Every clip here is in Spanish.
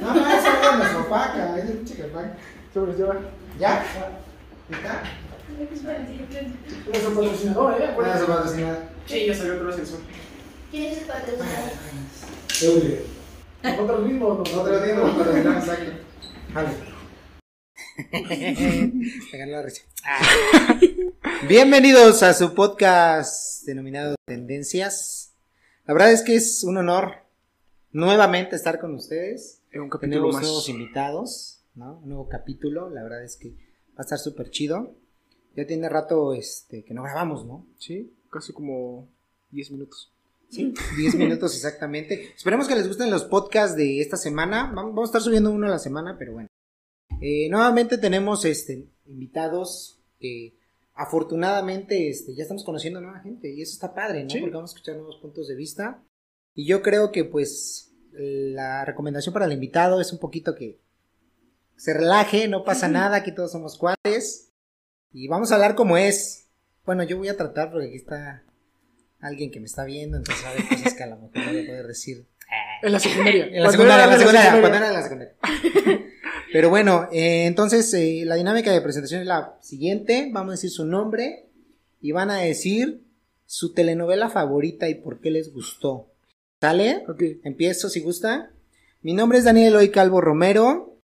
No, no, esa no nos opaca, es el pinche que opaca. Sobre, lleva. ¿Ya? ¿Está? Nuestro patrocinador, ¿eh? Bueno, eso va a cocinar. Sí, ya salió otro ascensor. ¿Quién es el patrocinador? Eule. Nosotros mismos, Nosotros mismos patrocinamos aquí. Vale. Me ganó la risa. Bienvenidos a su podcast denominado Tendencias. La verdad es que es un honor nuevamente estar con ustedes. Un capítulo Tenemos más. nuevos invitados, ¿no? Un nuevo capítulo. La verdad es que va a estar súper chido. Ya tiene rato este, que no grabamos, ¿no? Sí, casi como 10 minutos. Sí, 10 minutos exactamente. Esperemos que les gusten los podcasts de esta semana. Vam- Vamos a estar subiendo uno a la semana, pero bueno. Eh, nuevamente tenemos este, invitados que afortunadamente este, ya estamos conociendo nueva gente y eso está padre, ¿no? Sí. Porque vamos a escuchar nuevos puntos de vista. Y yo creo que pues la recomendación para el invitado es un poquito que se relaje, no pasa nada, aquí todos somos cuates. Y vamos a hablar como es. Bueno, yo voy a tratar porque aquí está alguien que me está viendo, entonces haber cosas que a lo mejor no voy a poder decir. En la secundaria. En la secundaria, en la secundaria, cuando era en la secundaria. Pero bueno, eh, entonces eh, la dinámica de presentación es la siguiente. Vamos a decir su nombre y van a decir su telenovela favorita y por qué les gustó. ¿Sale? Ok. Empiezo si gusta. Mi nombre es Daniel Eloy Calvo Romero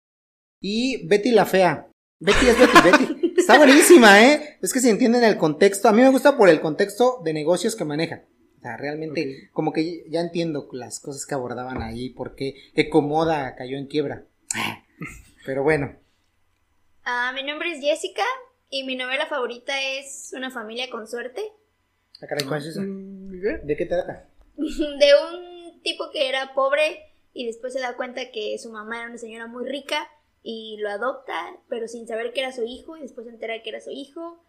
y Betty la Fea. Betty es Betty, Betty. Está buenísima, ¿eh? Es que si entienden el contexto, a mí me gusta por el contexto de negocios que maneja. O sea, realmente, como que ya entiendo las cosas que abordaban ahí, por qué Ecomoda cayó en quiebra. Pero bueno, Ah, mi nombre es Jessica y mi novela favorita es Una familia con suerte. ¿a caray, cuál es esa? Mm, ¿qué? ¿De qué trata? De un tipo que era pobre y después se da cuenta que su mamá era una señora muy rica y lo adopta, pero sin saber que era su hijo y después se entera que era su hijo.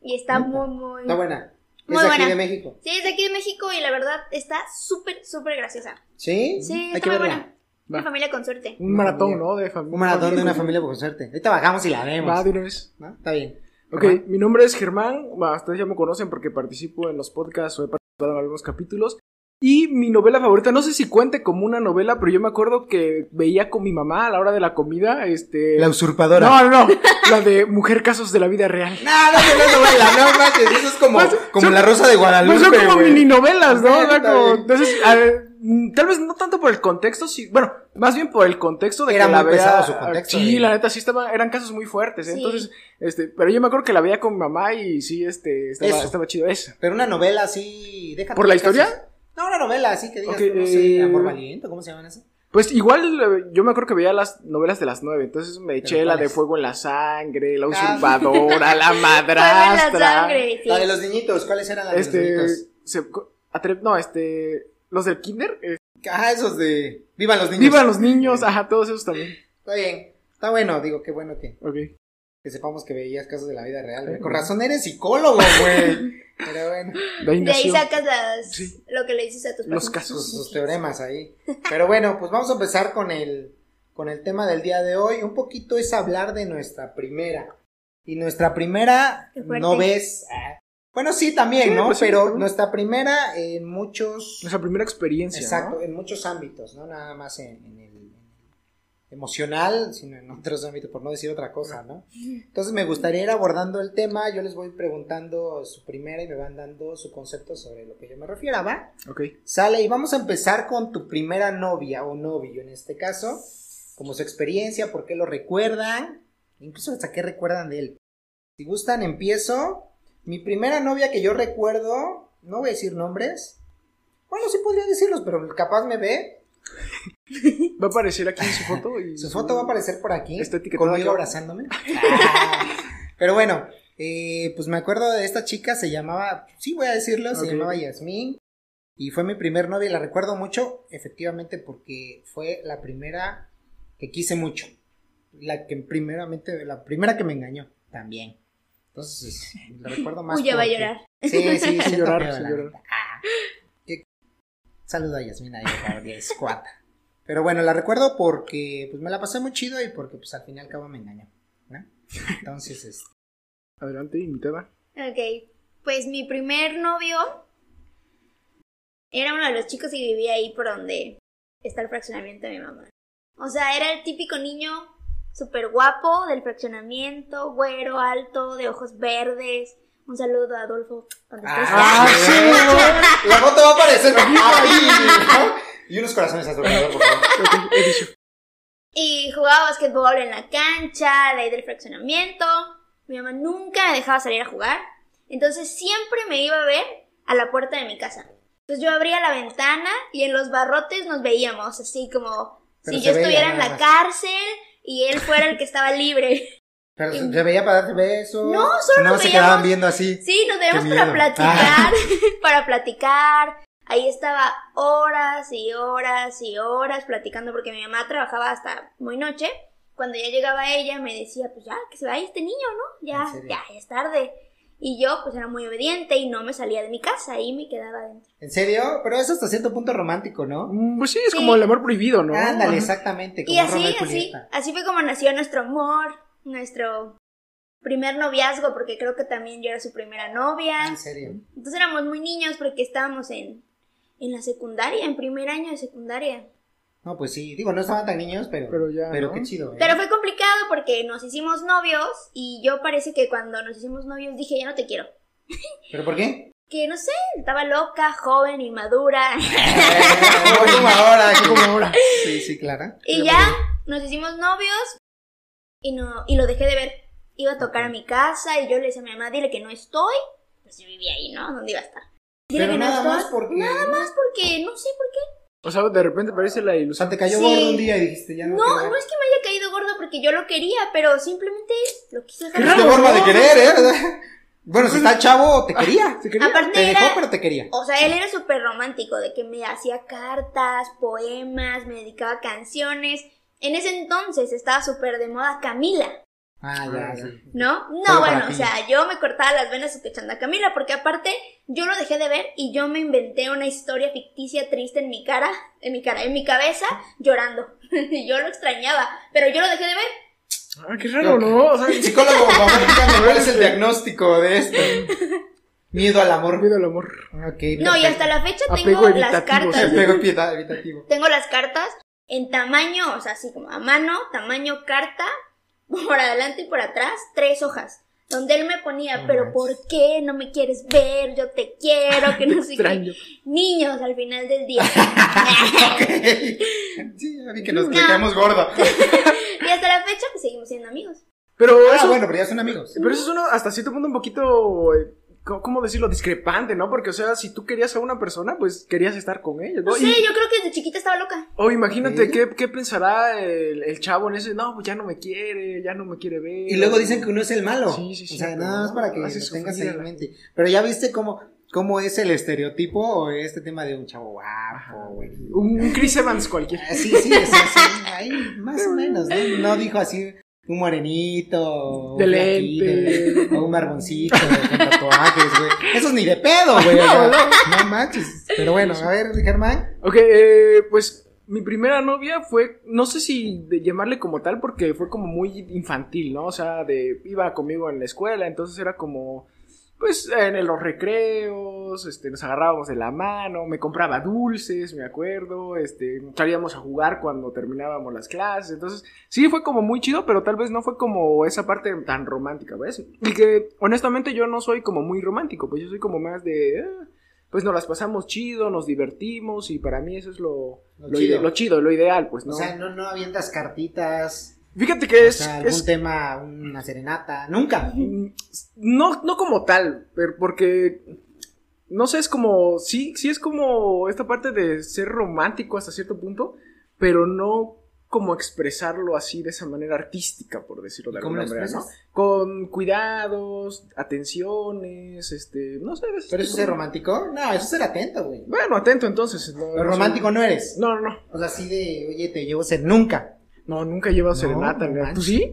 Y está muy, muy... Está buena. Es Muy de aquí buena. de México. Sí, es de aquí de México y la verdad está súper, súper graciosa. ¿Sí? Sí, Hay está que muy verla. buena. Una familia con suerte. Un maratón. ¿no? De familia. Un maratón de una familia con suerte. Ahorita bajamos y la vemos. Va de una vez. ¿no? Está bien. Ok, Ajá. mi nombre es Germán. Bah, ustedes ya me conocen porque participo en los podcasts o he participado en algunos capítulos. Y mi novela favorita, no sé si cuente como una novela, pero yo me acuerdo que veía con mi mamá a la hora de la comida, este... La usurpadora. No, no, no, la de Mujer Casos de la Vida Real. No, no, no, no, novela, no manches, eso es como, Pues, como son- la rosa de Guadalupe. Pues son como güey. mini novelas, ¿no? Sí, O sea, está como- bien. entonces, a ver, mm, tal vez no tanto por el contexto, sí, bueno, más bien por el contexto de Era que la vea- pesado su contexto, Sí, de- la neta sí estaba, eran casos muy fuertes, ¿eh? Sí. entonces, este, pero yo me acuerdo que la veía con mi mamá y sí, este, estaba, estaba chido eso. Pero una novela así. déjate ¿Por la historia? casos. No, una novela así que digas, Ok, tú, no sé, eh, Amor Valiente, ¿cómo se llaman esas? Pues igual eh, yo me acuerdo que veía las novelas de las nueve, entonces me eché la de? Fuego en la Sangre, La Ah. usurpadora, La Fuego en la Madrastra. sangre, sí. La de los niñitos, ¿cuáles eran las de los Este, niñitos? se- atre- no, este, los del kinder, eh, Ah, esos de. Vivan los niños. Vivan los niños, ajá, todos esos también. Está bien. Está bueno, digo, qué bueno que, Ok. Que sepamos que veías casos de la vida real. güey. Con razón eres psicólogo, güey. Pero bueno, De ahí De ahí nació. sacas las, Sí. lo que le dices a tus Los pacientes. sus, sus teoremas ahí. Pero bueno, pues vamos a empezar con el, con el tema del día de hoy. Un poquito es hablar de nuestra primera. Y nuestra primera, no ves. ah, Bueno, sí, también, Sí, ¿no? pues sí, Pero también. nuestra primera en muchos. Nuestra primera experiencia. Exacto, ¿no? en muchos ámbitos, no nada más en, en el emocional, sino en otros ámbitos, por no decir otra cosa, ¿no? Entonces me gustaría ir abordando el tema, yo les voy preguntando su primera y me van dando su concepto sobre lo que yo me refiero, ¿va? Ok. Sale, y vamos a empezar con tu primera novia o novio en este caso, como su experiencia, por qué lo recuerdan, incluso hasta qué recuerdan de él. Si gustan, empiezo. Mi primera novia que yo recuerdo, no voy a decir nombres, bueno, sí podría decirlos, pero capaz me ve. Va a aparecer aquí en su foto. Y Su foto va a aparecer por aquí, Está conmigo abrazándome. Ah, pero bueno, eh, pues me acuerdo de esta chica, se llamaba, sí voy a decirlo, se llamaba Yasmín. Y fue mi primer novia y la recuerdo mucho, efectivamente, porque fue la primera que quise mucho. La que primeramente, la primera que me engañó también. Entonces, la recuerdo más. Uy, ya va a llorar. Sí, sí, siento llorar, la llorar. Ah, Saludo a Yasmín ahí, es cuata. Pero bueno, la recuerdo porque pues me la pasé muy chido y porque pues al fin y al cabo me engañó, ¿no? Entonces, este, Adelante, invitada. Ok, pues mi primer novio era uno de los chicos que vivía ahí por donde está el fraccionamiento de mi mamá. O sea, era el típico niño súper guapo del fraccionamiento, güero, alto, de ojos verdes. Un saludo a Adolfo. donde estés. Ah, sí, La foto va a aparecer ahí. ¿no? Y unos corazones alrededor, por favor. He dicho. Y jugaba básquetbol en la cancha, de ahí del fraccionamiento. Mi mamá nunca me dejaba salir a jugar. Entonces siempre me iba a ver a la puerta de mi casa. Entonces yo abría la ventana y en los barrotes nos veíamos, así como Pero si se yo veía estuviera en la cárcel y él fuera el que estaba libre. Pero se veía para darte besos. No, solo o nada nos más se veíamos- quedaban viendo así. Sí, nos veíamos para platicar, para platicar. Ahí estaba horas y horas y horas platicando porque mi mamá trabajaba hasta muy noche. Cuando ya llegaba ella me decía, pues ya, que se vaya este niño, ¿no? Ya, ya, ya es tarde. Y yo pues era muy obediente y no me salía de mi casa, ahí me quedaba dentro. ¿En serio? Pero eso hasta cierto punto romántico, ¿no? Mm, Pues sí, es Sí. como el amor prohibido, ¿no? Ándale, Ajá. exactamente. Como Y así, y así, así fue como nació nuestro amor, nuestro primer noviazgo, porque creo que también yo era su primera novia. En serio. Entonces éramos muy niños porque estábamos en, en la secundaria, en primer año de secundaria. No, pues sí. Digo, no estaban tan niños, pero. Pero ya, ¿no? qué chido. ¿eh? Pero fue complicado porque nos hicimos novios y yo parece que cuando nos hicimos novios dije, ya no te quiero. ¿Pero por qué? Que no sé, estaba loca, joven, inmadura. como ahora. Como ahora. Sí, sí, claro. y ya nos hicimos novios y, no, y lo dejé de ver. Iba a tocar a mi casa y yo le decía a mi mamá, dile que no estoy. Pues yo vivía ahí, ¿no? ¿Dónde iba a estar? Pero que no nada más porque. Nada más porque no sé por qué. O sea, de repente parece la O sea, ilusión. te cayó Sí. gordo un día y dijiste, ya no. No, no es que me haya caído gordo porque yo lo quería, pero simplemente lo quise dejar. Qué forma de querer, ¿eh? Bueno, si está chavo, te quería. ¿Se quería? Aparte Te dejó, era, pero te quería. o sea, él era súper romántico, de que me hacía cartas, poemas, me dedicaba canciones. En ese entonces estaba súper de moda Camila, Ah, ya, Ah, sí. ¿no? Solo No, para bueno, o sea, yo me cortaba las venas escuchando a Camila, porque aparte yo lo dejé de ver y yo me inventé una historia ficticia triste en mi cara, en mi cara, en mi cabeza, llorando. Y yo lo extrañaba, pero yo lo dejé de ver. Ah, qué raro, ¿no? O sea, Psicólogo, favor, dígame cuál es el diagnóstico de esto. Miedo al amor. olvido el amor. No, y hasta la fecha Apego tengo las cartas. Tengo las cartas en tamaño, o sea, así como a mano, tamaño carta, por adelante y por atrás, tres hojas. Donde él me ponía, No pero. ¿por qué no me quieres ver? Yo te quiero, que no sé qué. Niños al final del día. Sí, ya vi que nos quedamos gorda. y hasta la fecha, pues seguimos siendo amigos. Pero Ah, eso, bueno, pero ya son amigos. pero eso es uno hasta cierto punto un poquito, eh, ¿cómo- ¿cómo decirlo? Discrepante, ¿no? Porque, o sea, si tú querías a una persona, pues querías estar con ellos, ¿no? No sé, Y- yo creo que desde chiquita estaba loca. O imagínate qué, qué pensará el, el chavo en ese, no, pues ya no me quiere, ya no me quiere ver. Y luego dicen que uno es el malo. Sí, sí, sí, O sea, nada más para que lo tengas en mente. Pero ya viste cómo, cómo es el estereotipo o este tema de un chavo guapo, güey. Un, un Chris Evans cualquiera. Ah, Sí, sí, es así, ahí, más o menos, ¿no? No dijo así un morenito, un De flaquito, lente. o un barboncito con tatuajes, güey. Esos ni de pedo, güey. o sea, no manches. Pero bueno, a ver, Germán. Ok, eh, pues mi primera novia fue, no sé si de llamarle como tal, porque fue como muy infantil, ¿no? O sea, de, iba conmigo en la escuela, entonces era como, pues en los recreos, este, nos agarrábamos de la mano, me compraba dulces, me acuerdo, este, salíamos a jugar cuando terminábamos las clases, entonces sí fue como muy chido, pero tal vez no fue como esa parte tan romántica, ¿ves? Y que honestamente yo no soy como muy romántico, pues yo soy como más de... "Ah, pues nos las pasamos chido, nos divertimos y para mí eso es lo, Lo lo, chido. ide- lo chido, lo ideal, pues, ¿no? O sea, no, no avientas cartitas, Fíjate que o es, sea, algún es- tema, una serenata, nunca. no, no como tal, pero porque no sé, es como, sí, sí es como esta parte de ser romántico hasta cierto punto, pero no como expresarlo así de esa manera artística, por decirlo de ¿Cómo lo alguna manera, ¿no? Con cuidados, atenciones, este, no sé. ese ¿Pero eso es ser romántico? No, eso es ser atento, güey. Bueno, atento entonces. No, Pero romántico no eres. No, no, no. O sea, así de, oye, te llevo a ser nunca. No, nunca he llevado No, serenata. ¿no? ¿Tú sí?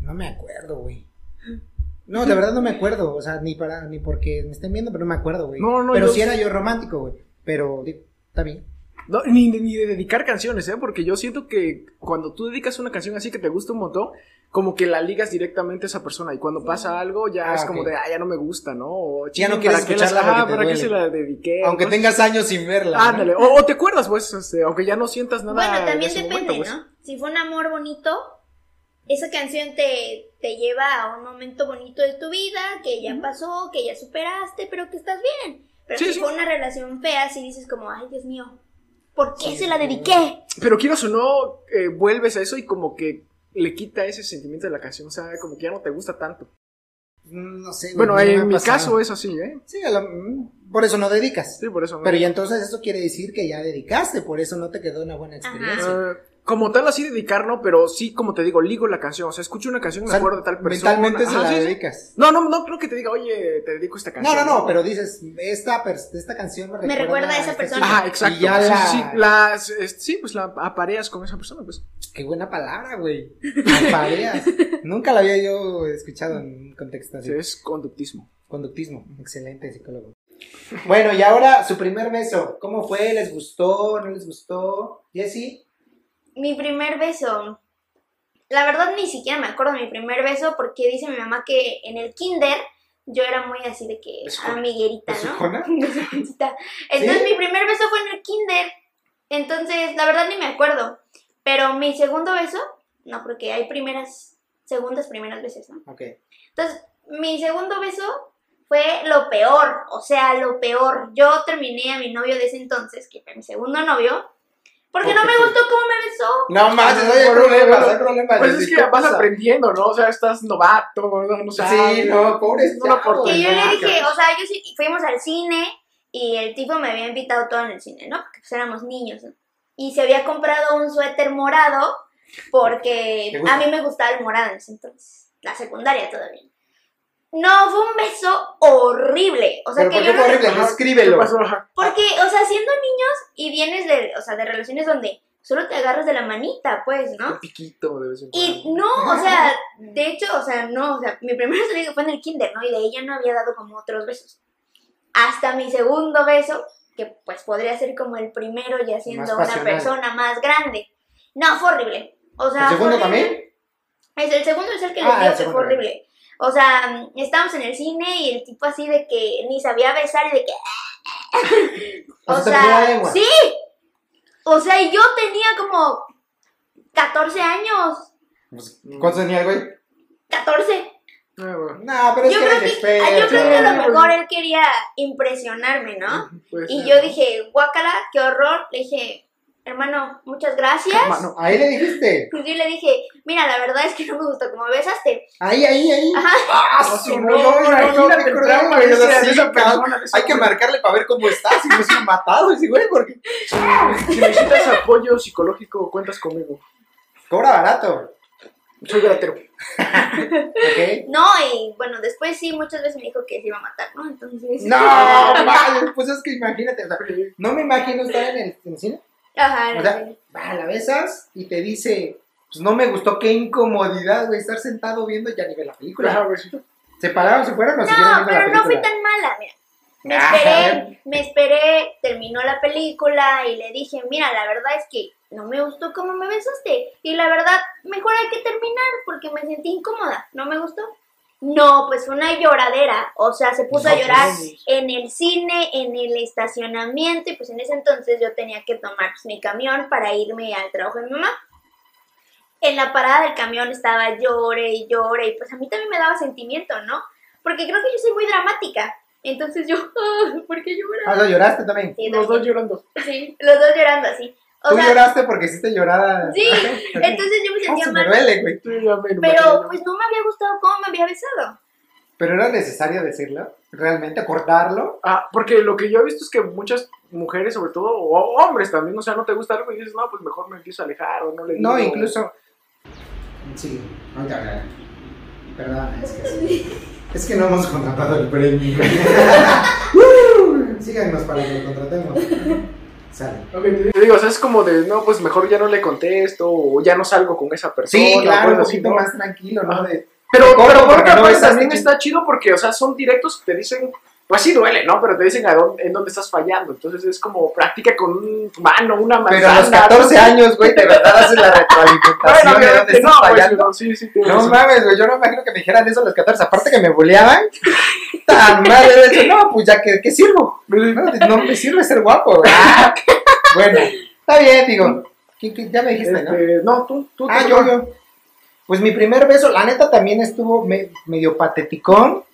No me acuerdo, güey. No, de verdad no me acuerdo. O sea, ni para, ni porque me estén viendo, pero no me acuerdo, güey. No, no, Pero yo sí sí. era yo romántico, güey. Pero, digo, está bien. No, ni, ni de dedicar canciones, ¿eh? Porque yo siento que cuando tú dedicas una canción así que te gusta un montón, como que la ligas directamente a esa persona. Y cuando pasa algo, ya Ah, es como de, ah, ya no me gusta, ¿no? O, Ya no "Chin, quieres ¿para qué la- escucharla ¿para qué duele". se la dediqué? Aunque tengas años sin verla. ¿no? Ándale, o, o te acuerdas, pues, este, aunque ya no sientas nada. Bueno, también depende, momento, pues. ¿no? Si fue un amor bonito, esa canción te, te lleva a un momento bonito de tu vida, que ya pasó, que ya superaste, pero que estás bien. Pero Sí, si sí. fue una relación fea, si dices como, ay, Dios mío, ¿por qué se la dediqué? Pero quieras o no, eh, vuelves a eso y como que le quita ese sentimiento de la canción, o sea, como que ya no te gusta tanto. Mm, No sé. Bueno, no en mi pasado. caso es así, ¿eh? Sí, a la- mm, por eso no dedicas. Sí, por eso. ¿no? Pero ya entonces eso quiere decir que ya dedicaste, por eso no te quedó una buena experiencia. Eh, como tal, así dedicar, no, pero sí, como te digo, ligo la canción. O sea, escucho una canción, O me sea, acuerdo de tal persona. mentalmente se Ajá, la sí, dedicas. No, no, no creo que te diga, oye, te dedico esta No, canción. no, no, pero dices, esta, pers- esta canción me recuerda, recuerda a esa esta persona. Chica. exacto. Y ya sí, la... sí, pues la apareas con esa persona, pues. Qué buena palabra, güey. Apareas. Nunca la había yo escuchado en un contexto así. Sí, es conductismo. Conductismo. Excelente psicólogo. Bueno, y ahora su primer beso. ¿Cómo fue? ¿Les gustó? ¿No les gustó? Jessy. Mi primer beso. La verdad ni siquiera me acuerdo de mi primer beso porque dice mi mamá que en el kinder yo era muy así de que amiguerita, ¿no? Entonces ¿Sí? mi primer beso fue en el kinder. Entonces, la verdad ni me acuerdo. Pero mi segundo beso, no, porque hay primeras, segundas, primeras veces, ¿no? Ok. Entonces, mi segundo beso fue lo peor, o sea, lo peor. Yo terminé a mi novio de ese entonces, que fue mi segundo novio, porque ¿Por no me gustó cómo me besó. No más, Ah, hay bueno, problemas, bueno. hay problemas. Pues es que ¿qué vas aprendiendo, ¿no? O sea, estás novato, ¿no? No Sí, no, No aportes Que yo le dije, o sea, yo sí, fuimos al cine y el tipo me había invitado todo en el cine, ¿no? Porque pues éramos niños, ¿no? Y se había comprado un suéter morado porque a mí me gustaba el morado en ese entonces, la secundaria todavía. No, fue un beso horrible. O sea, ¿Pero que por yo qué no fue horrible? Ajá. Porque, o sea, siendo niños y vienes de, o sea, de relaciones donde solo te agarras de la manita, pues, ¿no? Un piquito de vez en Y no, o sea, de hecho, o sea, no, o sea, mi primer beso fue en el kinder, ¿no? Y de ella no había dado como otros besos. Hasta mi segundo beso, que pues podría ser como el primero ya siendo una persona más grande. No, fue horrible. O sea, ¿El fue segundo horrible. también? Es el segundo es el que Ah, les digo que fue horrible. O sea, estábamos en el cine y el tipo así de que ni sabía besar y de que O o sea, sí. O sea, y yo tenía como 14 años. Pues, ¿Cuántos tenía el güey? 14. Ah. No, pero es Yo que creo que, experto. yo creo que a lo mejor él quería impresionarme, ¿no? Y yo dije, guácala, qué horror. Le dije, hermano, muchas gracias. Hermano. Ahí le dijiste. Y yo le dije, mira, la verdad es que no me gustó como besaste. Ahí, ahí, ahí. Ajá. Ah, No, su no, no, imagínate imagínate qué el cruel, trauma güey, de o sea, esa- sí, de esa cabrón. persona, de esa Hay que marcarle para ver cómo está, si no se ha matado ese güey, porque Si necesitas apoyo psicológico, cuentas conmigo. cobra barato. Soy gratero. ¿Ok? No, y bueno, después sí, muchas veces me dijo que se iba a matar, ¿no? Entonces. No, vale, pues es que imagínate, o sea, no me imagino estar en el, en el cine. Ajá, no O sea, sé. va, la besas y te dice, pues no me gustó, qué incomodidad, güey, estar sentado viendo ya ni ver la Ajá, película. güey, sí. ¿Se pararon, se fueron o siguieron No, viendo la pero no fui tan mala, mira. Me Ah, esperé, me esperé, terminó la película y le dije, mira, la verdad es que no me gustó cómo me besaste. Y la verdad, mejor hay que terminar porque me sentí incómoda. ¿No me gustó? No, pues fue una lloradera. O sea, se puso No, a llorar pues. en el cine, en el estacionamiento. Y pues en ese entonces yo tenía que tomar pues, mi camión para irme al trabajo de mi mamá. En la parada del camión estaba llore y llore. Y pues a mí también me daba sentimiento, ¿no? Porque creo que yo soy muy dramática. Entonces yo, ¿por qué lloras? Ah, ¿lo lloraste también? Sí, Los dos llorando. Sí, los dos llorando así. O Tú sea, lloraste porque hiciste llorar a... sí, entonces yo me Ah, sentía se me mal. duele, güey. Sí, ya me lo Pero imagino. pues no me había gustado cómo me había besado. Pero era necesario decirlo, realmente, cortarlo. Ah, porque lo que yo he visto es que muchas mujeres, sobre todo, o hombres también, o sea, no te gusta algo y dices, no, pues mejor me empiezo a alejar o no le digo. No, incluso. Sí, ahorita hablaré. Perdón, es que, es que no hemos contratado el premio. Uh, Síganos para que lo contratemos. Sale. Ok, te digo, o sea, es como de, no, pues mejor ya no le contesto o ya no salgo con esa persona. Sí, claro, un poquito ¿no? más tranquilo, ¿no? De, Pero, pero porque otra no besaste también que- está chido porque, o sea, son directos, te dicen pues sí duele, ¿no? Pero te dicen a dónde, en dónde estás fallando. Entonces es como practica con un mano, una manzana. Pero a los 14 ¿no? años, güey, de verdad haces la retroalimentación Bueno, de dónde obviamente estás no, pues, fallando. no, sí, sí, No mames, güey, yo no me imagino que me dijeran eso a los 14. Aparte que me boleaban. Tan. No, pues ya que, ¿qué sirvo? No, no me sirve ser guapo, bueno, está bien, digo. ¿Quién- quién- Ya me dijiste, ¿no? Este, no, tú, tú. Ah, tú, yo, tú. yo. Pues mi primer beso, la neta también estuvo me- medio pateticón.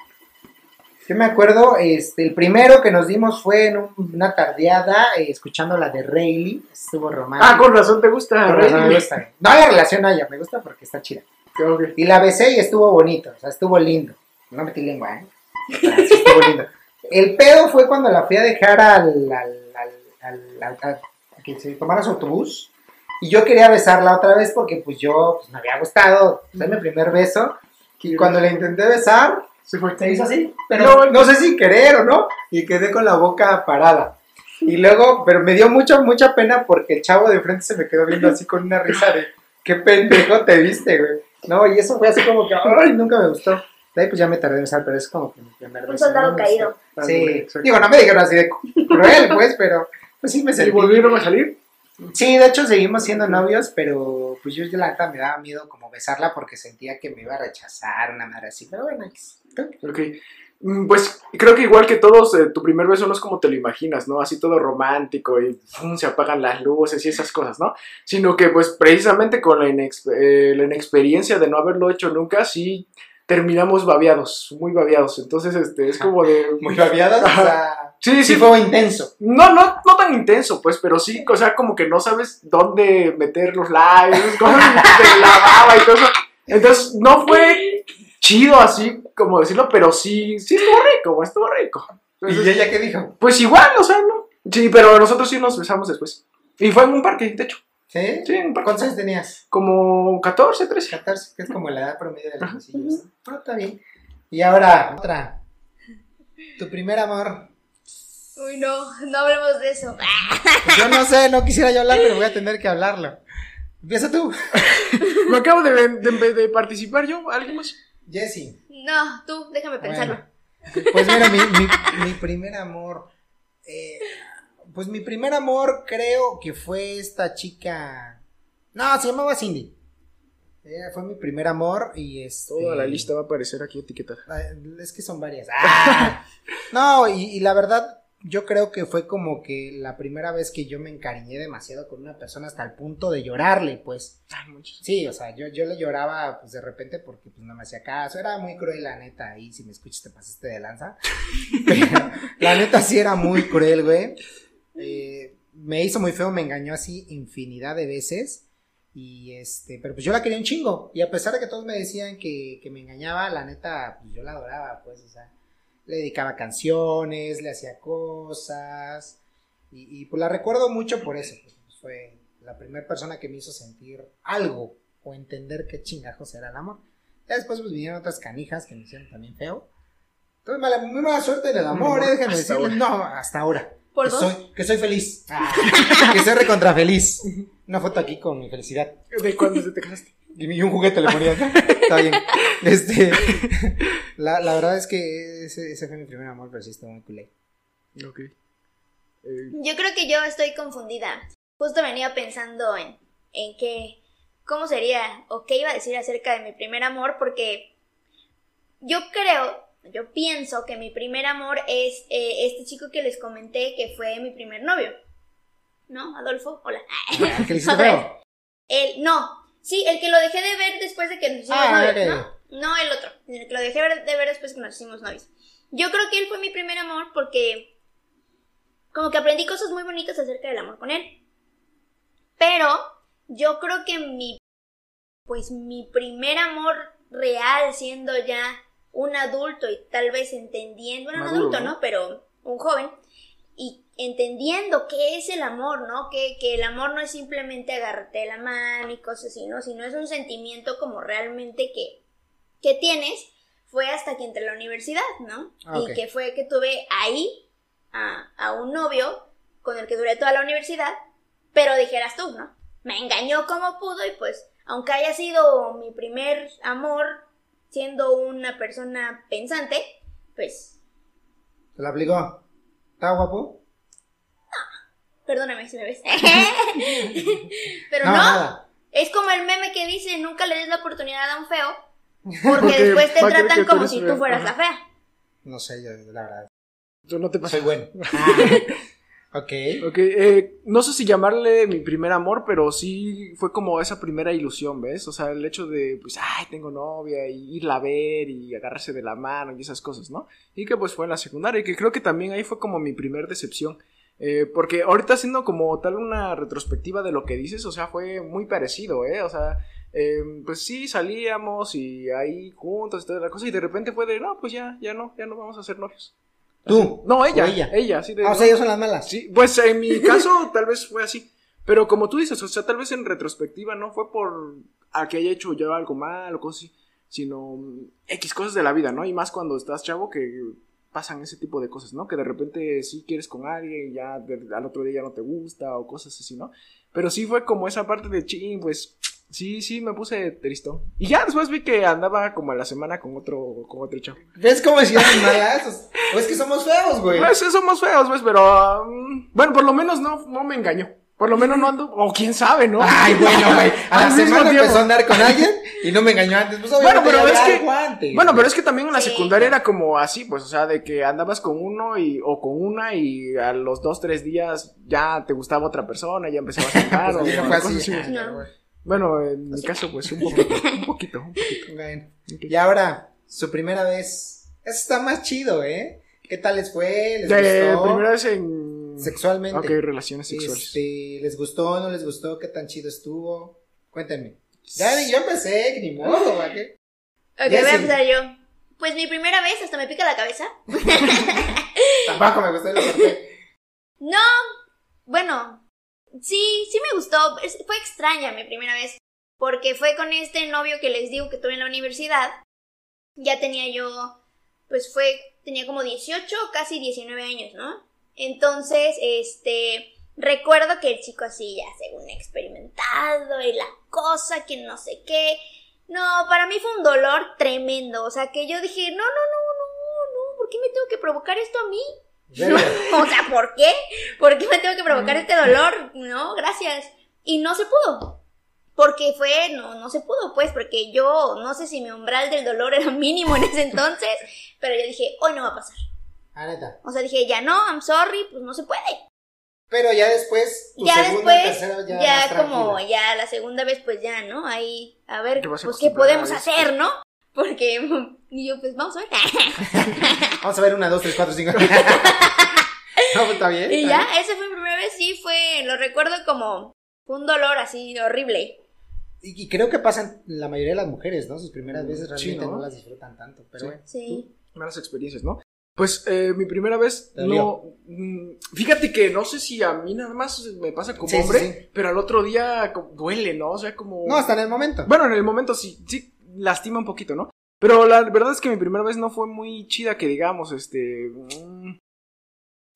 Yo me acuerdo, este, el primero que nos dimos fue en un- una tardeada eh, escuchando la de Rayleigh. Estuvo romántico. Ah, con razón te gusta. Con razón me gusta. No hay relación a ella, me gusta porque está chida. Y la besé y estuvo bonito, o sea, estuvo lindo. No metí lengua, ¿eh? Estuvo lindo. El pedo fue cuando la fui a dejar al, al, a que se tomara su autobús. Y yo quería besarla otra vez porque pues yo pues, me había gustado. Fue mi primer beso. Y cuando la intenté besar, Se fue. se hizo así. Pero No, no, sé si querer o no. Y quedé con la boca parada. Y luego, pero me dio mucho, mucha pena porque el chavo de frente se me quedó viendo así con una risa de qué pendejo te viste, güey. No, y eso fue así como que, ay, nunca me gustó. De ahí pues ya me tardé en besar, pero es como que mi primer Un soldado caído. Sí, digo, no me dijeron así de cruel, pues, pero pues sí me ¿Y sentí. volvieron a salir? Sí, de hecho seguimos siendo novios, pero pues yo la neta me daba miedo como besarla porque sentía que me iba a rechazar una madre así. Pero bueno. Ok. Mm, Pues creo que igual que todos, eh, tu primer beso no es como te lo imaginas, ¿no? Así todo romántico y ¡fum! se apagan las luces y esas cosas, ¿no? Sino que pues precisamente con la, inex- eh, la inexperiencia de no haberlo hecho nunca, sí terminamos babeados, muy babeados. Entonces, este, es como de... muy babeadas, o sea, Sí, sí sí, fue intenso. No, no, no tan intenso, pues, pero sí, o sea, como que no sabes dónde meter los labios, cosas de la baba y todo eso. Entonces, no fue chido así, como decirlo, pero sí, sí estuvo rico, estuvo rico. ¿Y Entonces, ella qué dijo? pues igual, o sea, ¿no? Sí, pero nosotros sí nos besamos después. Y fue en un parque, de hecho. ¿Sí? Sí, un. ¿Cuántos años tenías? Como 14, 13. 14, que es como la edad promedio de los. ¿no? Ah, está bien. Y ahora, otra. Tu primer amor. Uy, no, no hablemos de eso. Pues yo no sé, no quisiera yo hablar, pero voy a tener que hablarlo. Empieza tú. Me acabo de, de- de participar yo, ¿alguien más? Jessy. No, tú, déjame pensarlo. Bueno, pues mira, mi, mi- mi primer amor. eh, pues mi primer amor creo que fue esta chica. No, se llamaba Cindy. Ella fue mi primer amor y este. Toda la lista va a aparecer aquí etiquetada. Ay, Es que son varias. ¡Ah! No, y, y la verdad, yo creo que fue como que la primera vez que yo me encariñé demasiado con una persona hasta el punto de llorarle, pues. Ay. Sí, o sea, yo, yo le lloraba pues de repente porque pues no me hacía caso. Era muy cruel, la neta, ahí si me escuchas te pasaste de lanza. Pero la neta sí era muy cruel, güey. Eh, me hizo muy feo, me engañó así infinidad de veces. Y este, pero pues yo la quería un chingo. Y a pesar de que todos me decían que, que me engañaba, la neta, pues yo la adoraba, pues, o sea, le dedicaba canciones, le hacía cosas. Y, y, pues la recuerdo mucho por eso. pues, fue la primera persona que me hizo sentir algo o entender qué chingajos era el amor. Ya después pues vinieron otras canijas que me hicieron también feo. Entonces, mala, muy mala suerte en el amor, eh, déjenme decirles. No, hasta ahora. ¿Por que dos? soy, que soy feliz. que soy recontra feliz. Una foto aquí con mi felicidad. ¿De cuándo se te casaste? Y un juguete le ponía. Está bien. Este, la, la verdad es que ese, ese fue mi primer amor, pero sí estuvo muy culé. Ok. Eh, Yo creo que yo estoy confundida. Justo venía pensando en, en qué, cómo sería o qué iba a decir acerca de mi primer amor, porque yo creo, yo pienso que mi primer amor es eh, este chico que les comenté que fue mi primer novio. ¿No? Adolfo, hola. ¿El que le hiciste Otra vez. feo? El, no, sí, el que lo dejé de ver después de que nos hicimos Ah, novios. ¿no? No el otro, el que lo dejé de ver después de que nos hicimos novios. Yo creo que él fue mi primer amor porque como que aprendí cosas muy bonitas acerca del amor con él. Pero yo creo que mi pues mi primer amor real siendo ya un adulto y tal vez entendiendo, bueno, un adulto, ¿no? Pero un joven y entendiendo qué es el amor, ¿no? Que, que el amor no es simplemente agarrarte la mano y cosas así, ¿no? Sino es un sentimiento como realmente que, que tienes, fue hasta que entré a la universidad, ¿no? Ah. Y que fue que tuve ahí a, a un novio con el que duré toda la universidad, pero dijeras tú, ¿no? Me engañó como pudo y pues, aunque haya sido mi primer amor siendo una persona pensante, pues ¿Se la aplicó? ¿Está guapo? Perdóname si me ves. Pero No, no, es como el meme que dice, nunca le des la oportunidad a un feo, porque, Porque después te tratan como si tú fueras la fea. No sé, yo, la verdad. Yo no te pasa. Soy bueno. ok. Ok, eh, no sé si llamarle mi primer amor, pero sí fue como esa primera ilusión, ¿ves? O sea, el hecho de, pues, ay, tengo novia, y irla a ver y agarrarse de la mano y esas cosas, ¿no? Y que pues fue en la secundaria, y que creo que también ahí fue como mi primer decepción. Eh, porque ahorita haciendo como tal una retrospectiva de lo que dices, o sea, fue muy parecido, ¿eh? O sea, eh, pues sí, salíamos y ahí juntos y toda la cosa, y de repente fue de, no, pues ya, ya no, ya no vamos a ser novios. ¿Tú? No, ella, ¿O ella? ella, así de... Ah, o sea, ellos son las malas. Sí, pues en mi caso tal vez fue así. Pero como tú dices, o sea, tal vez en retrospectiva no fue por a que haya hecho yo algo mal o cosas así, sino X cosas de la vida, ¿no? Y más cuando estás chavo que pasan ese tipo de cosas, ¿no? Que de repente sí quieres con alguien y ya al otro día ya no te gusta o cosas así, ¿no? Pero sí fue como esa parte de ching, pues sí, sí, me puse tristón. Y ya después vi que andaba como a la semana con otro, con otro chavo. ¿Ves cómo decían malas? O es que somos feos, güey. Pues sí, somos feos, pues, pero. mm, bueno, por lo menos no, no me engañó. Por lo menos no ando. O quién sabe, ¿no? Ay, bueno, güey. A la semana tiempo. empezó a andar con alguien y no me engañó antes. Pues Bueno, pero ya es que. antes, Bueno, pero es que también en la Sí. secundaria era como así, pues, o sea, de que andabas con uno y, o con una y a los dos, tres días ya te gustaba otra persona, ya empezaba a sacar Pues o no fue cosas así. así. Bueno, en mi caso, pues, un poquito, un poquito, un poquito. Bueno. Y ahora, su primera vez. Eso está más chido, ¿eh? ¿Qué tal les fue? ¿Les De gustó? primera vez en. Sexualmente. Ok, relaciones sexuales. Este, ¿Les gustó? ¿No les gustó? ¿Qué tan chido estuvo? Cuéntenme. Ya, yo empecé, ni modo, ¿va qué? Ok, voy a empezar yo. Pues mi primera vez hasta me pica la cabeza. Tampoco me gustó corté. No, bueno, sí, sí me gustó. Fue extraña mi primera vez. Porque fue con este novio que les digo que tuve en la universidad. Ya tenía yo, pues fue, tenía como 18 o casi 19 años, ¿no? Entonces, este, recuerdo que el chico así ya según experimentado y la cosa, que no sé qué. No, para mí fue un dolor tremendo. O sea, que yo dije, no, no, no, no, no, ¿por qué me tengo que provocar esto a mí? Verga. O sea, ¿por qué? ¿Por qué me tengo que provocar este dolor? No, gracias. Y no se pudo. Porque fue, no, no se pudo, pues, porque yo no sé si mi umbral del dolor era mínimo en ese entonces, pero yo dije, hoy no va a pasar. Ah, neta. O sea, dije, ya no, I'm sorry, pues no se puede. Pero ya después, tu ya segunda, después, tercera, ya, ya, como, ya la segunda vez, pues ya, ¿no? Ahí, a ver, pues, ¿qué podemos a esto. hacer, no? Porque, y yo, pues, vamos a ver. Vamos a ver una, dos, tres, cuatro, cinco. no, pues está bien. y ya, bien. esa fue mi primera vez, sí, fue, lo recuerdo como, fue un dolor así horrible. Y, y creo que pasan la mayoría de las mujeres, ¿no? Sus primeras veces Sí, realmente ¿no? no las disfrutan tanto. Pero Sí. bueno. Sí. malas experiencias, ¿no? Pues eh, mi primera vez, no. mm, Fíjate que no sé si a mí nada más me pasa como Sí, hombre, sí. pero al otro día duele, ¿no? O sea, como. No, hasta en el momento. Bueno, en el momento sí, sí, lastima un poquito, ¿no? Pero la verdad es que mi primera vez no fue muy chida, que digamos, este.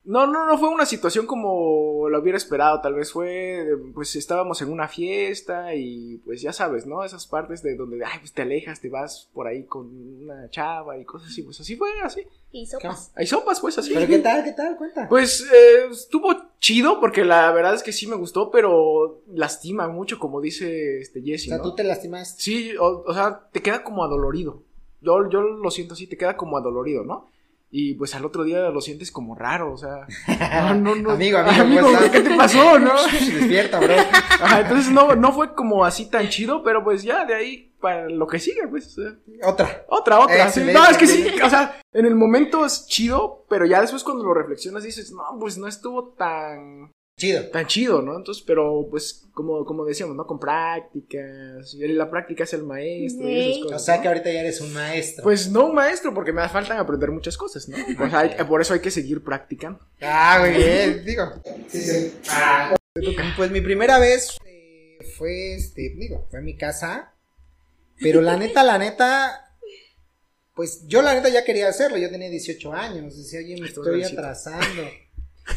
No, no, no fue una situación como lo hubiera esperado, tal vez fue, pues estábamos en una fiesta y pues ya sabes, ¿no? Esas partes de donde, ay, pues te alejas, te vas por ahí con una chava y cosas así, pues así fue, así. Y sopas. Hay sopas, pues así. Pero ¿qué tal? ¿Qué tal? Cuenta. Pues eh, estuvo chido porque la verdad es que sí me gustó, pero lastima mucho, como dice este o Jesse, sea, ¿no? tú te lastimaste. Sí, o, o sea, te queda como adolorido. Yo, yo lo siento así, te queda como adolorido, ¿no? Y pues al otro día lo sientes como raro, o sea. No, no, no. Amigo, amigo, ¿cómo estás? ¿qué te pasó, no? Despierta, bro. Ajá, entonces no, no fue como así tan chido, pero pues ya de ahí para lo que sigue, pues. o sea, Otra. otra, otra. sí. No, es que sí, o sea, en el momento es chido, pero ya después cuando lo reflexionas dices, no, pues no estuvo tan, Chido. tan chido, ¿no? Entonces, pero pues como, como decíamos, ¿no? Con prácticas, y la práctica es el maestro y esas cosas. O sea ¿no? que ahorita ya eres un maestro. Pues no un maestro, porque me faltan aprender muchas cosas, ¿no? O sea, hay- por eso hay que seguir practicando. Ah, muy bien, digo. Sí, sí. Pues mi primera vez eh, fue, este, digo, fue en mi casa. Pero la neta, la neta, pues yo la neta ya quería hacerlo. Yo tenía 18 años. Decía, oye, me estoy atrasando.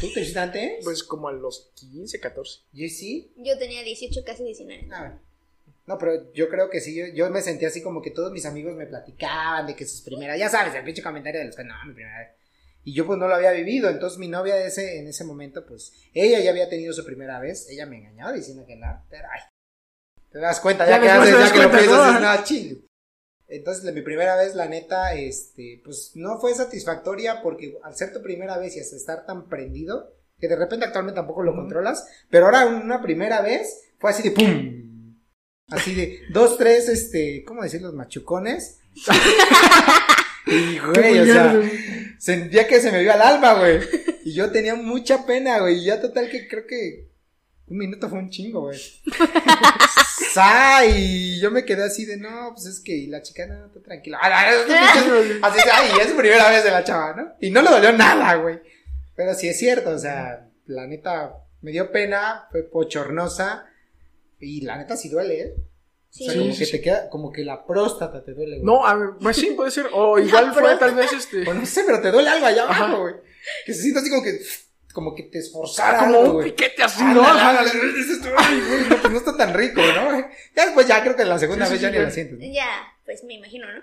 ¿Tú te hiciste antes? Pues como a los 15, 14. Yo sí. Yo tenía 18, casi 19. Ah. No, pero yo creo que sí, yo, yo me sentía así como que todos mis amigos me platicaban de que sus primeras, ya sabes, el pinche comentario de los que no, mi primera vez. Y yo pues no lo había vivido, entonces mi novia de ese, en ese momento, pues ella ya había tenido su primera vez, ella me engañaba diciendo que nada, pero ay, te das cuenta, ya, Ya que haces, ya que lo piensas, ¿no? chill. Entonces, mi primera vez, la neta, este, pues no fue satisfactoria porque al ser tu primera vez y hasta estar tan prendido, que de repente actualmente tampoco lo controlas, pero ahora una primera vez fue así de pum. Así de dos, tres, este, ¿cómo decir los machucones? y güey, o sea, sentía que se me vio al alma, güey. Y yo tenía mucha pena, güey. Y ya total que creo que un minuto fue un chingo, güey. Sa, y yo me quedé así de, no, pues es que y la chica, no, tú tranquila. Ah, no, Así, ay, es su primera vez de la chava, ¿no? Y no le dolió nada, güey. Pero sí es cierto, o sea, la neta me dio pena, fue pochornosa. Y la neta sí duele, ¿eh? Sí. O sea, como Sí, que sí, te queda, como que la próstata te duele, güey. No, a ver, pues sí, puede ser. O igual fue tal vez este. O no sé, pero te duele algo allá abajo, güey. Que se siente así como que, como que te esforzara Como algo, un piquete así, Ah, ¿no? pues no está tan rico, ¿no? Ya después, ya creo que la segunda Sí, sí, vez ya sí, ni la sientes. ¿no? Ya, pues me imagino, ¿no?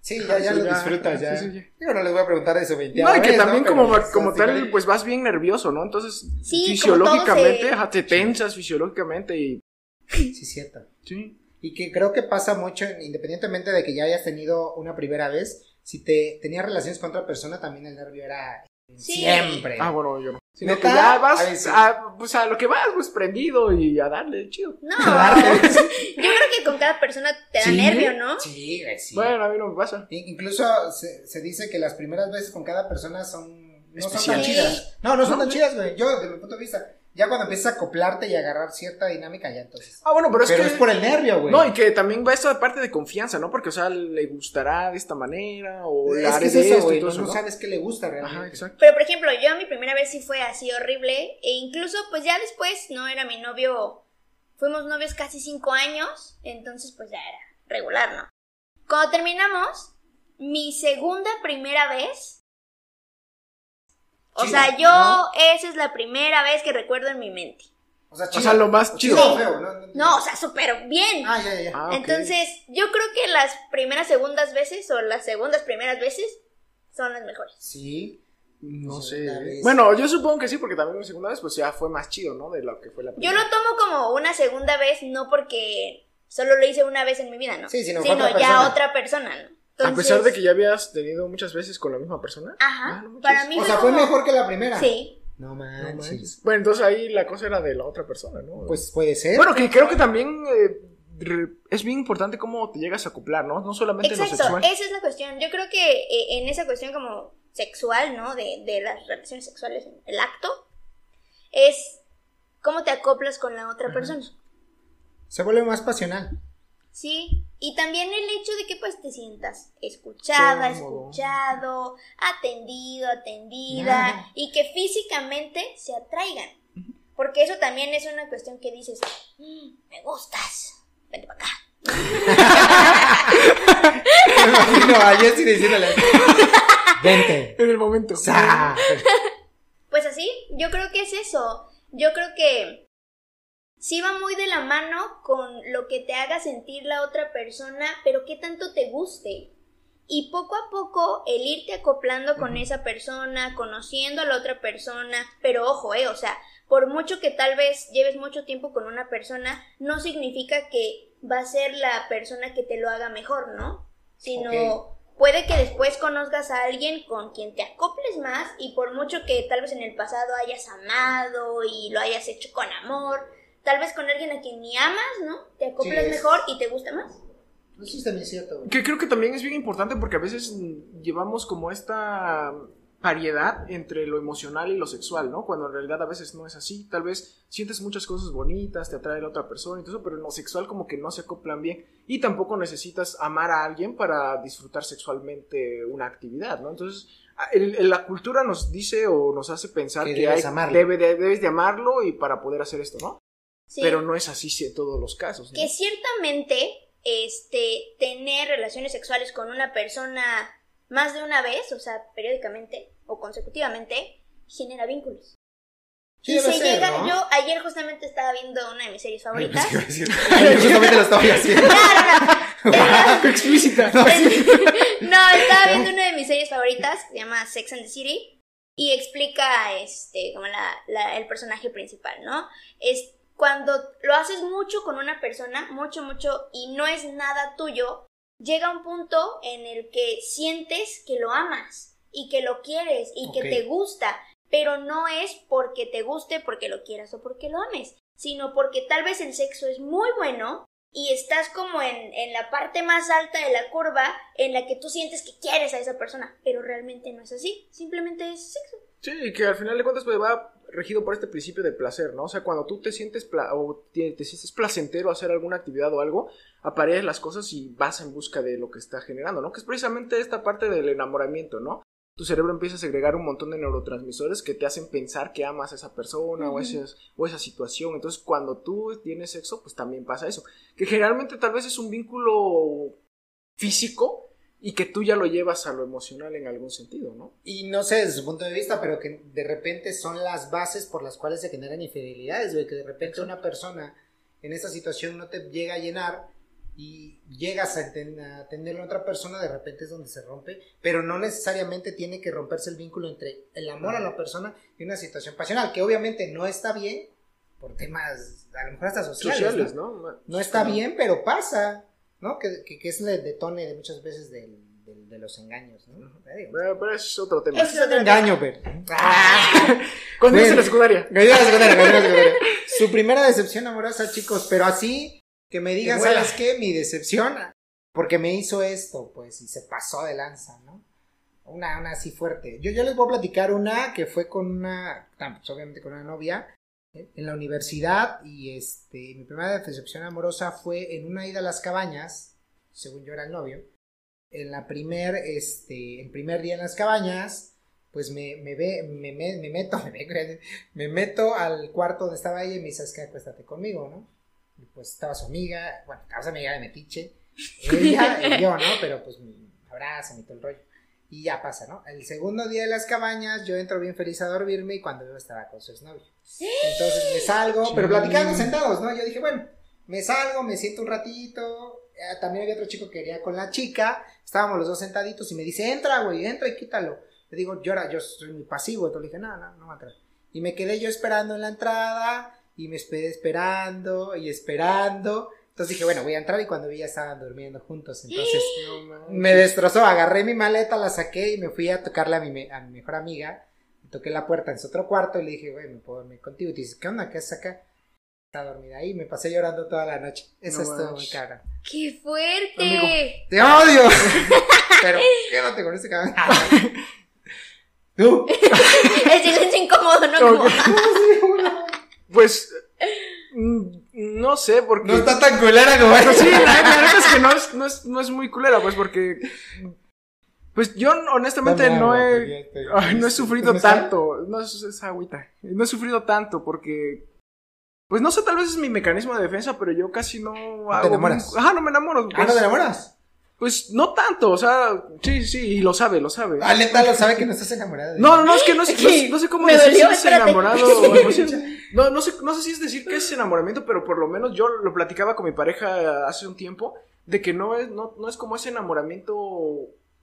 Sí, ya, ya Sí, lo disfrutas, ya. sí, sí, ya. Yo no les voy a preguntar de su 20 No, y que vez, también como, pues, como tal, pues vas bien nervioso, ¿no? Entonces, Sí, fisiológicamente, se- ajá, te tensas fisiológicamente y... Sí, es cierto. Sí. Y que creo que pasa mucho, independientemente de que ya hayas tenido una primera vez, si te tenías relaciones con otra persona, también el nervio era Sí. siempre. Ah, bueno, yo no. Sino que ya vas Ay, sí. a, pues a lo que vas, pues prendido y a darle, chido. No, yo creo que con cada persona te da Sí. nervio, ¿no? Sí, sí. Bueno, a mí no me pasa. Incluso se, se dice que las primeras veces con cada persona son no son tan chidas. No, no son No, tan chidas, güey. Yo, desde mi punto de vista, ya cuando empiezas a acoplarte y a agarrar cierta dinámica, ya entonces. Ah, bueno, pero es Pero que... es por el nervio, güey. No, y que también va esta parte de confianza, ¿no? Porque, o sea, le gustará de esta manera o le es haré que es de eso, esto güey. ¿no? sabes qué le gusta realmente. Ajá, exacto. Pero por ejemplo, yo mi primera vez sí fue así horrible. E incluso, pues ya después, no era mi novio. Fuimos novios casi cinco años. Entonces, pues ya era regular, ¿no? Cuando terminamos, mi segunda primera vez. O Chida, sea, yo, ¿no? esa es la primera vez que recuerdo en mi mente. O sea, O sea, lo más chido. chido. feo, ¿no? No, o sea, súper bien. Ah, ya, ya. Ah. Entonces, yo creo que las primeras segundas veces o las segundas primeras veces son las mejores. Sí. No sé. Vez. Bueno, yo supongo que sí, porque también mi segunda vez, pues ya fue más chido, ¿no? De lo que fue la Yo primera. lo tomo como una segunda vez, no porque solo lo hice una vez en mi vida, ¿no? Sí, sino fue otra ya persona. otra persona, ¿no? A Entonces, pesar de que ya habías tenido muchas veces con la misma persona. Ajá, Ah, no manches. para mí O sea, fue como- mejor que la primera. Sí. No No manches. manches. Bueno, entonces ahí la cosa era de la otra persona, ¿no? Pues puede ser. Bueno, que creo que también eh, re- es bien importante cómo te llegas a acoplar, ¿no? No solamente en lo Exacto, sexual. esa es la cuestión. Yo creo que eh, en esa cuestión como sexual, ¿no? De, de las relaciones sexuales, el acto, es cómo te acoplas con la otra persona. Se vuelve más pasional. Sí, y también el hecho de que pues te sientas escuchada, Cómodo. escuchado, atendido, atendida y que físicamente se atraigan. Porque eso también es una cuestión que dices, "Mm, me gustas, vente para acá. Me imagino a Jessy diciéndole. Vente. En el momento. Sa. Pues así, yo creo que es eso. Yo creo que sí va muy de la mano con lo que te haga sentir la otra persona, pero qué tanto te guste. Y poco a poco el irte acoplando con esa persona, conociendo a la otra persona, pero ojo, eh, o sea, por mucho que tal vez lleves mucho tiempo con una persona, no significa que va a ser la persona que te lo haga mejor, ¿no? Sino puede que después conozcas a alguien con quien te acoples más y por mucho que tal vez en el pasado hayas amado y lo hayas hecho con amor, tal vez con alguien a quien ni amas, ¿no? Te acoplas Sí, es- mejor y te gusta más. Eso es también cierto, güey. Que creo que también es bien importante porque a veces llevamos como esta variedad entre lo emocional y lo sexual, ¿no? Cuando en realidad a veces no es así. Tal vez sientes muchas cosas bonitas, te atrae la otra persona y todo eso, pero en lo sexual como que no se acoplan bien. Y tampoco necesitas amar a alguien para disfrutar sexualmente una actividad, ¿no? Entonces, a- el- el- la cultura nos dice o nos hace pensar Que que, debes hay- amarlo. debe de- debes de amarlo y para poder hacer esto, ¿no? Sí. Pero no es así en todos los casos. ¿no? que ciertamente este tener relaciones sexuales con una persona más de una vez, o sea, periódicamente o consecutivamente, genera vínculos. Sí, y se ser, llega, ¿no? yo ayer justamente estaba viendo una de mis series favoritas. Ay, justamente lo estaba haciendo. No, no, no. Explícita. No, estaba viendo una de mis series favoritas, que se llama Sex and the City, y explica este, como la, la- el personaje principal, ¿no? Es cuando lo haces mucho con una persona, mucho, mucho, y no es nada tuyo, llega un punto en el que sientes que lo amas y que lo quieres y que te gusta, pero no es porque te guste, porque lo quieras o porque lo ames, sino porque tal vez el sexo es muy bueno y estás como en, en la parte más alta de la curva en la que tú sientes que quieres a esa persona, pero realmente no es así, simplemente es sexo. Sí, y que al final de cuentas pues, va regido por este principio de placer, ¿no? O sea, cuando tú te sientes pla- o te, te sientes placentero hacer alguna actividad o algo, aparecen las cosas y vas en busca de lo que está generando, ¿no? Que es precisamente esta parte del enamoramiento, ¿no? Tu cerebro empieza a segregar un montón de neurotransmisores que te hacen pensar que amas a esa persona o, ese- o esa situación. Entonces, cuando tú tienes sexo, pues también pasa eso. Que generalmente tal vez es un vínculo físico y que tú ya lo llevas a lo emocional en algún sentido, ¿no? Y no sé desde su punto de vista, pero que de repente son las bases por las cuales se generan infidelidades, güey, que de repente una persona en esa situación no te llega a llenar y llegas a, atenderlo a otra persona, de repente es donde se rompe, pero no necesariamente tiene que romperse el vínculo entre el amor a la persona y una situación pasional, que obviamente no está bien por temas, a lo mejor hasta sociales, Sociales, ¿no? ¿no? No está bien, pero pasa, ¿no? Que, que, que es el detone de muchas veces del- del- de los engaños, ¿no? Digo. Pero, pero eso es otro tema. Eso es otro engaño, pero. Cuando en Bueno. la secundaria. Me ayuda a secundaria, me ayuda a secundaria. Su primera decepción amorosa, chicos, pero así que me digan, Que. ¿sabes qué? Mi decepción, porque me hizo esto, pues, y se pasó de lanza, ¿no? Una, una así fuerte. Yo, yo les voy a platicar una que fue con una, ah, pues, obviamente con una novia, ¿eh? En la universidad, y este, mi primera decepción amorosa fue en una ida a las cabañas, según yo era el novio, en la primer, este, el primer día en las cabañas, pues me, me ve, me, me, me meto, me, me meto al cuarto donde estaba ella y me dice, es que acuéstate conmigo, ¿no? Y pues estaba su amiga, bueno, estaba su amiga de Metiche, ella y yo, ¿no? Pero pues me abraza y todo el rollo. Y ya pasa, ¿no? El segundo día de las cabañas, yo entro bien feliz a dormirme y cuando yo estaba con su exnovio. Entonces me salgo, pero platicando sentados, ¿no? Yo dije, bueno, me salgo, me siento un ratito. eh, También había otro chico que quería con la chica. Estábamos los dos sentaditos y me dice, entra, güey, entra y quítalo. Le digo, yo, era- yo soy muy pasivo. Entonces le dije, no, no, no va a entrar. Y me quedé yo esperando en la entrada y me esperé esperando y esperando. Entonces dije, bueno, voy a entrar y cuando vi ya estaban durmiendo juntos. Entonces No, me destrozó, agarré mi maleta, la saqué y me fui a tocarle a mi, me- a mi mejor amiga. Toqué la puerta en su otro cuarto y le dije, güey, ¿me puedo dormir contigo? Y dice, ¿qué onda? ¿Qué haces acá? Está dormida ahí, me pasé llorando toda la noche. Eso No estuvo muy cabrón. ¡Qué fuerte! Amigo. ¡Te odio! Pero quédate con este cabrón. Tú. El silencio incómodo, ¿no? Como Pues, no sé, porque... No está tan culera como Pues sí, la neta es que no es, no, es, no es muy culera, pues porque... Pues yo honestamente no he... Ay, no he ¿Es sufrido tanto. No es esa agüita. No he sufrido tanto porque. Pues no sé, tal vez es mi mecanismo de defensa, pero yo casi no hago. enamoras? Ajá, no me enamoro. Ah, Pues, ¿no te enamoras? Pues no tanto, o sea, sí, sí, y lo sabe, lo sabe. Ah, neta lo sabe que no estás enamorada de No, no, no, es que no sé, no, sé- no sé cómo Me decir dolió, si es espérate. enamorado o. No, no sé, no sé si es decir que es enamoramiento, pero por lo menos yo lo platicaba con mi pareja hace un tiempo, de que no es, no, no es como ese enamoramiento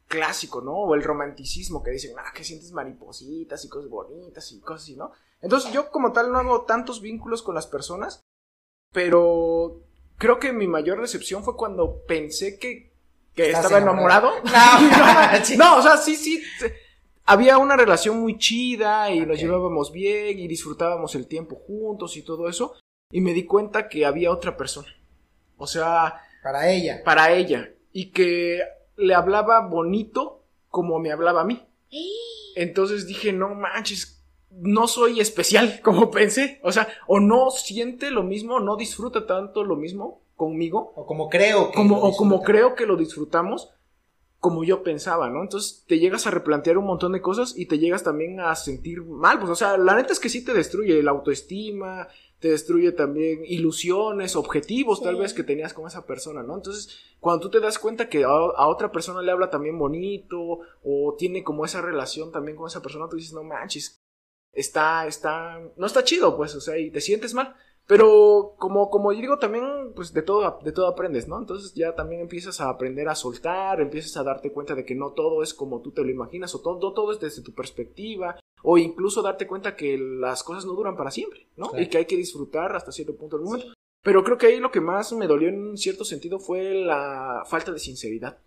clásico, ¿no? O el romanticismo que dicen, ah, que sientes maripositas y cosas bonitas y cosas así, ¿no? Entonces yo como tal no hago tantos vínculos con las personas, pero creo que mi mayor decepción fue cuando pensé que, que Estás estaba enamorado. enamorado. No, No, o sea, sí, sí. Había una relación muy chida y nos llevábamos bien y disfrutábamos el tiempo juntos y todo eso. Y me di cuenta que había otra persona. O sea, Para ella. para ella. Y que le hablaba bonito como me hablaba a mí. Entonces dije, no manches, no soy especial como pensé. O sea, o no siente lo mismo, no disfruta tanto lo mismo conmigo O como creo que como, lo o como creo que lo disfrutamos, como yo pensaba, ¿no? Entonces te llegas a replantear un montón de cosas y te llegas también a sentir mal, pues, o sea, la neta es que sí te destruye la autoestima, te destruye también ilusiones, objetivos tal vez que tenías con esa persona, ¿no? Entonces, cuando tú te das cuenta que a, a otra persona le habla también bonito o tiene como esa relación también con esa persona, tú dices, no manches, está, está, no está chido, pues, o sea, y te sientes mal. Pero como, como yo digo, también, pues de todo, de todo aprendes, ¿no? Entonces ya también empiezas a aprender a soltar, empiezas a darte cuenta de que no todo es como tú te lo imaginas, o todo, no todo es desde tu perspectiva, o incluso darte cuenta que las cosas no duran para siempre, ¿no? Claro. Y que hay que disfrutar hasta cierto punto del momento. Pero creo que ahí lo que más me dolió en cierto sentido fue la falta de sinceridad.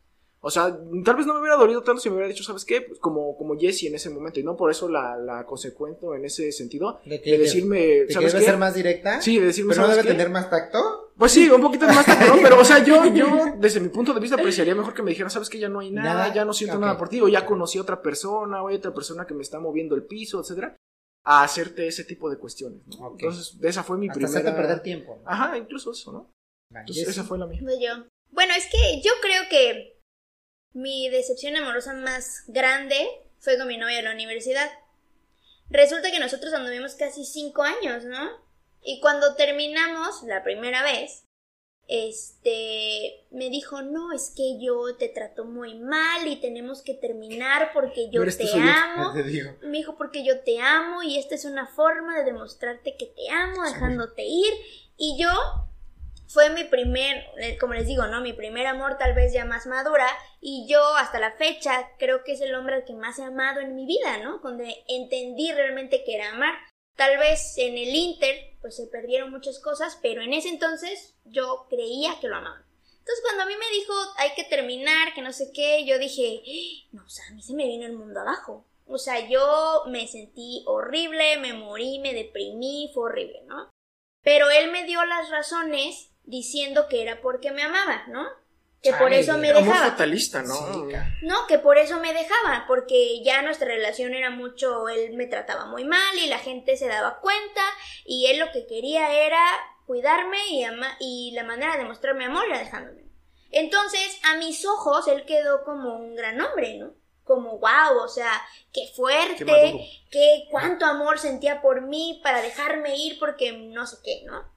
O sea, tal vez no me hubiera dolido tanto si me hubiera dicho, ¿sabes qué? Pues como, como Jesse en ese momento, y no por eso la, la consecuento en ese sentido, De que de decirme, ¿Te ¿sabes debe qué? ser más directa? Sí, de decirme, Pero no ¿sabes debe qué? tener más tacto. Pues sí, un poquito más cabrón, pero o sea, yo, yo desde mi punto de vista apreciaría mejor que me dijeran, sabes que ya no hay nada, Nada, ya no siento ok. nada por ti, o ya conocí a otra persona, o hay otra persona que me está moviendo el piso, etcétera, a hacerte ese tipo de cuestiones, ¿no? Ok. Entonces, esa fue mi Hasta primera... hacerte perder tiempo. ¿no? Ajá, incluso eso, ¿no? Entonces, esa fue la mía. Pues yo. Bueno, es que yo creo que mi decepción amorosa más grande fue con mi novia en la universidad. Resulta que nosotros anduvimos casi cinco años, ¿no? Y cuando terminamos la primera vez, este, me dijo, no, es que yo te trato muy mal y tenemos que terminar porque yo No te yo. amo. Te. Me dijo, porque yo te amo y esta es una forma de demostrarte que te amo, dejándote ir. Y yo, fue mi primer, eh, como les digo, ¿no? Mi primer amor tal vez ya más madura. Y yo hasta la fecha creo que es el hombre al que más he amado en mi vida, ¿no? Donde entendí realmente que era amar. Tal vez en el Inter, pues se perdieron muchas cosas, pero en ese entonces yo creía que lo amaba. Entonces cuando a mí me dijo hay que terminar, que no sé qué, yo dije, no, o sea, a mí se me vino el mundo abajo. O sea, yo me sentí horrible, me morí, me deprimí, fue horrible, ¿no? Pero él me dio las razones diciendo que era porque me amaba, ¿no? Que por eso me dejaba. fatalista, ¿no? Sí, No, que por eso me dejaba, porque ya nuestra relación era mucho, él me trataba muy mal y la gente se daba cuenta y él lo que quería era cuidarme y, ama y la manera de mostrarme amor era dejándome. Entonces, a mis ojos, él quedó como un gran hombre, ¿no? Como wow, o sea, qué fuerte, qué cuánto amor sentía por mí para dejarme ir porque no sé qué, ¿no?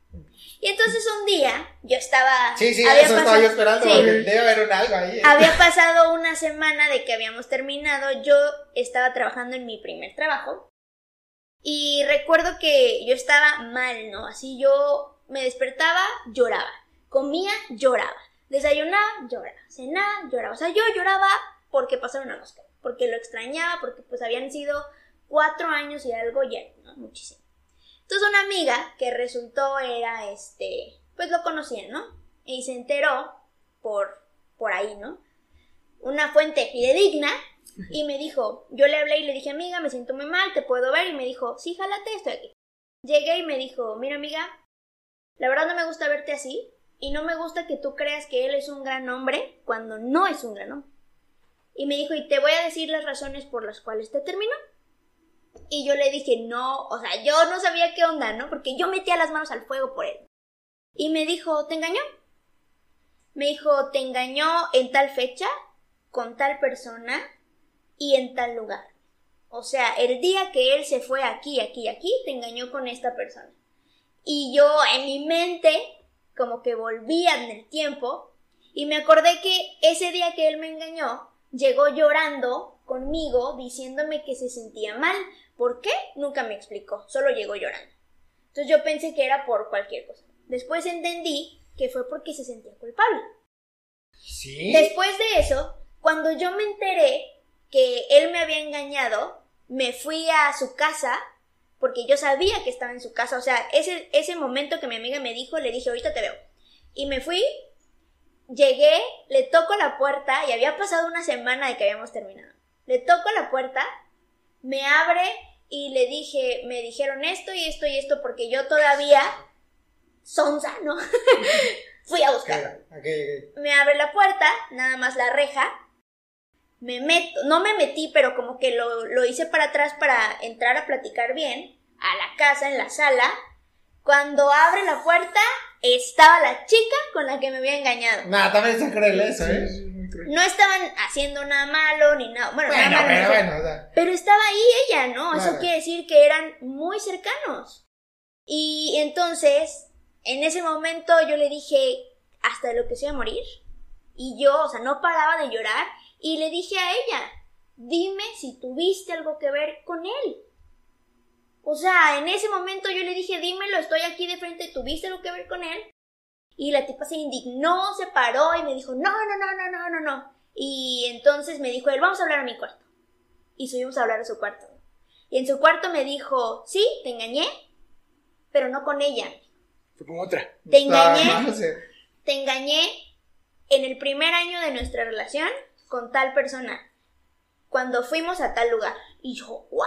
Y entonces un día yo estaba... Sí, sí, había eso estaba pasado- yo esperando. Sí. porque Debe haber un algo ahí. ¿eh? había pasado una semana de que habíamos terminado, yo estaba trabajando en mi primer trabajo y recuerdo que yo estaba mal, ¿no? Así yo me despertaba, lloraba, comía, lloraba, desayunaba, lloraba, cenaba, lloraba, o sea, yo lloraba porque pasaron a Oscar, porque lo extrañaba, porque pues habían sido cuatro años y algo ya, ¿no? Muchísimo. Entonces una amiga que resultó era este, pues lo conocía, ¿no? Y se enteró por, por ahí, ¿no? Una fuente fidedigna y me dijo, yo le hablé y le dije, amiga, me siento muy mal, te puedo ver, y me dijo, sí, jálate, estoy aquí. Llegué y me dijo, mira amiga, la verdad no me gusta verte así y no me gusta que tú creas que él es un gran hombre cuando no es un gran hombre. Y me dijo, y te voy a decir las razones por las cuales te terminó. Y yo le dije, no, o sea, yo no sabía qué onda, ¿no? Porque yo metía las manos al fuego por él. Y me dijo, ¿te engañó? Me dijo, te engañó en tal fecha, con tal persona y en tal lugar. O sea, el día que él se fue aquí, aquí, aquí, te engañó con esta persona. Y yo en mi mente, como que volvía en el tiempo, y me acordé que ese día que él me engañó, llegó llorando conmigo, diciéndome que se sentía mal. ¿Por qué? Nunca me explicó, solo llegó llorando. Entonces yo pensé que era por cualquier cosa. Después entendí que fue porque se sentía culpable. Sí. Después de eso, cuando yo me enteré que él me había engañado, me fui a su casa porque yo sabía que estaba en su casa. O sea, ese, ese momento que mi amiga me dijo, le dije, ahorita te veo. Y me fui, llegué, le toco la puerta y había pasado una semana de que habíamos terminado. Le toco la puerta, me abre y le dije, me dijeron esto y esto y esto porque yo todavía, sonza, ¿no? Fui a buscar me abre la puerta, nada más la reja, me meto, no me metí, pero como que lo, lo hice para atrás para entrar a platicar bien, a la casa, en la sala. Cuando abre la puerta, estaba la chica con la que me había engañado. Nah, también está cruel eso, ¿eh? No estaban haciendo nada malo ni nada. Bueno, Bueno, nada malo. pero no. bueno, o sea. Pero estaba ahí ella, ¿no? Eso quiere decir que eran muy cercanos. Y entonces, en ese momento yo le dije, hasta lo que sea morir. Y yo, o sea, no paraba de llorar. Y le dije a ella, dime si tuviste algo que ver con él. O sea, en ese momento yo le dije, dímelo, estoy aquí de frente, ¿tuviste lo que ver con él? Y la tipa se indignó, se paró y me dijo, no, no, no, no, no, no, no. Y entonces me dijo él, vamos a hablar a mi cuarto. Y subimos a hablar a su cuarto. Y en su cuarto me dijo, sí, te engañé, pero no con ella. Fue con otra. Te engañé, Ah, no sé. te engañé en el primer año de nuestra relación con tal persona. Cuando fuimos a tal lugar. Y yo, wow.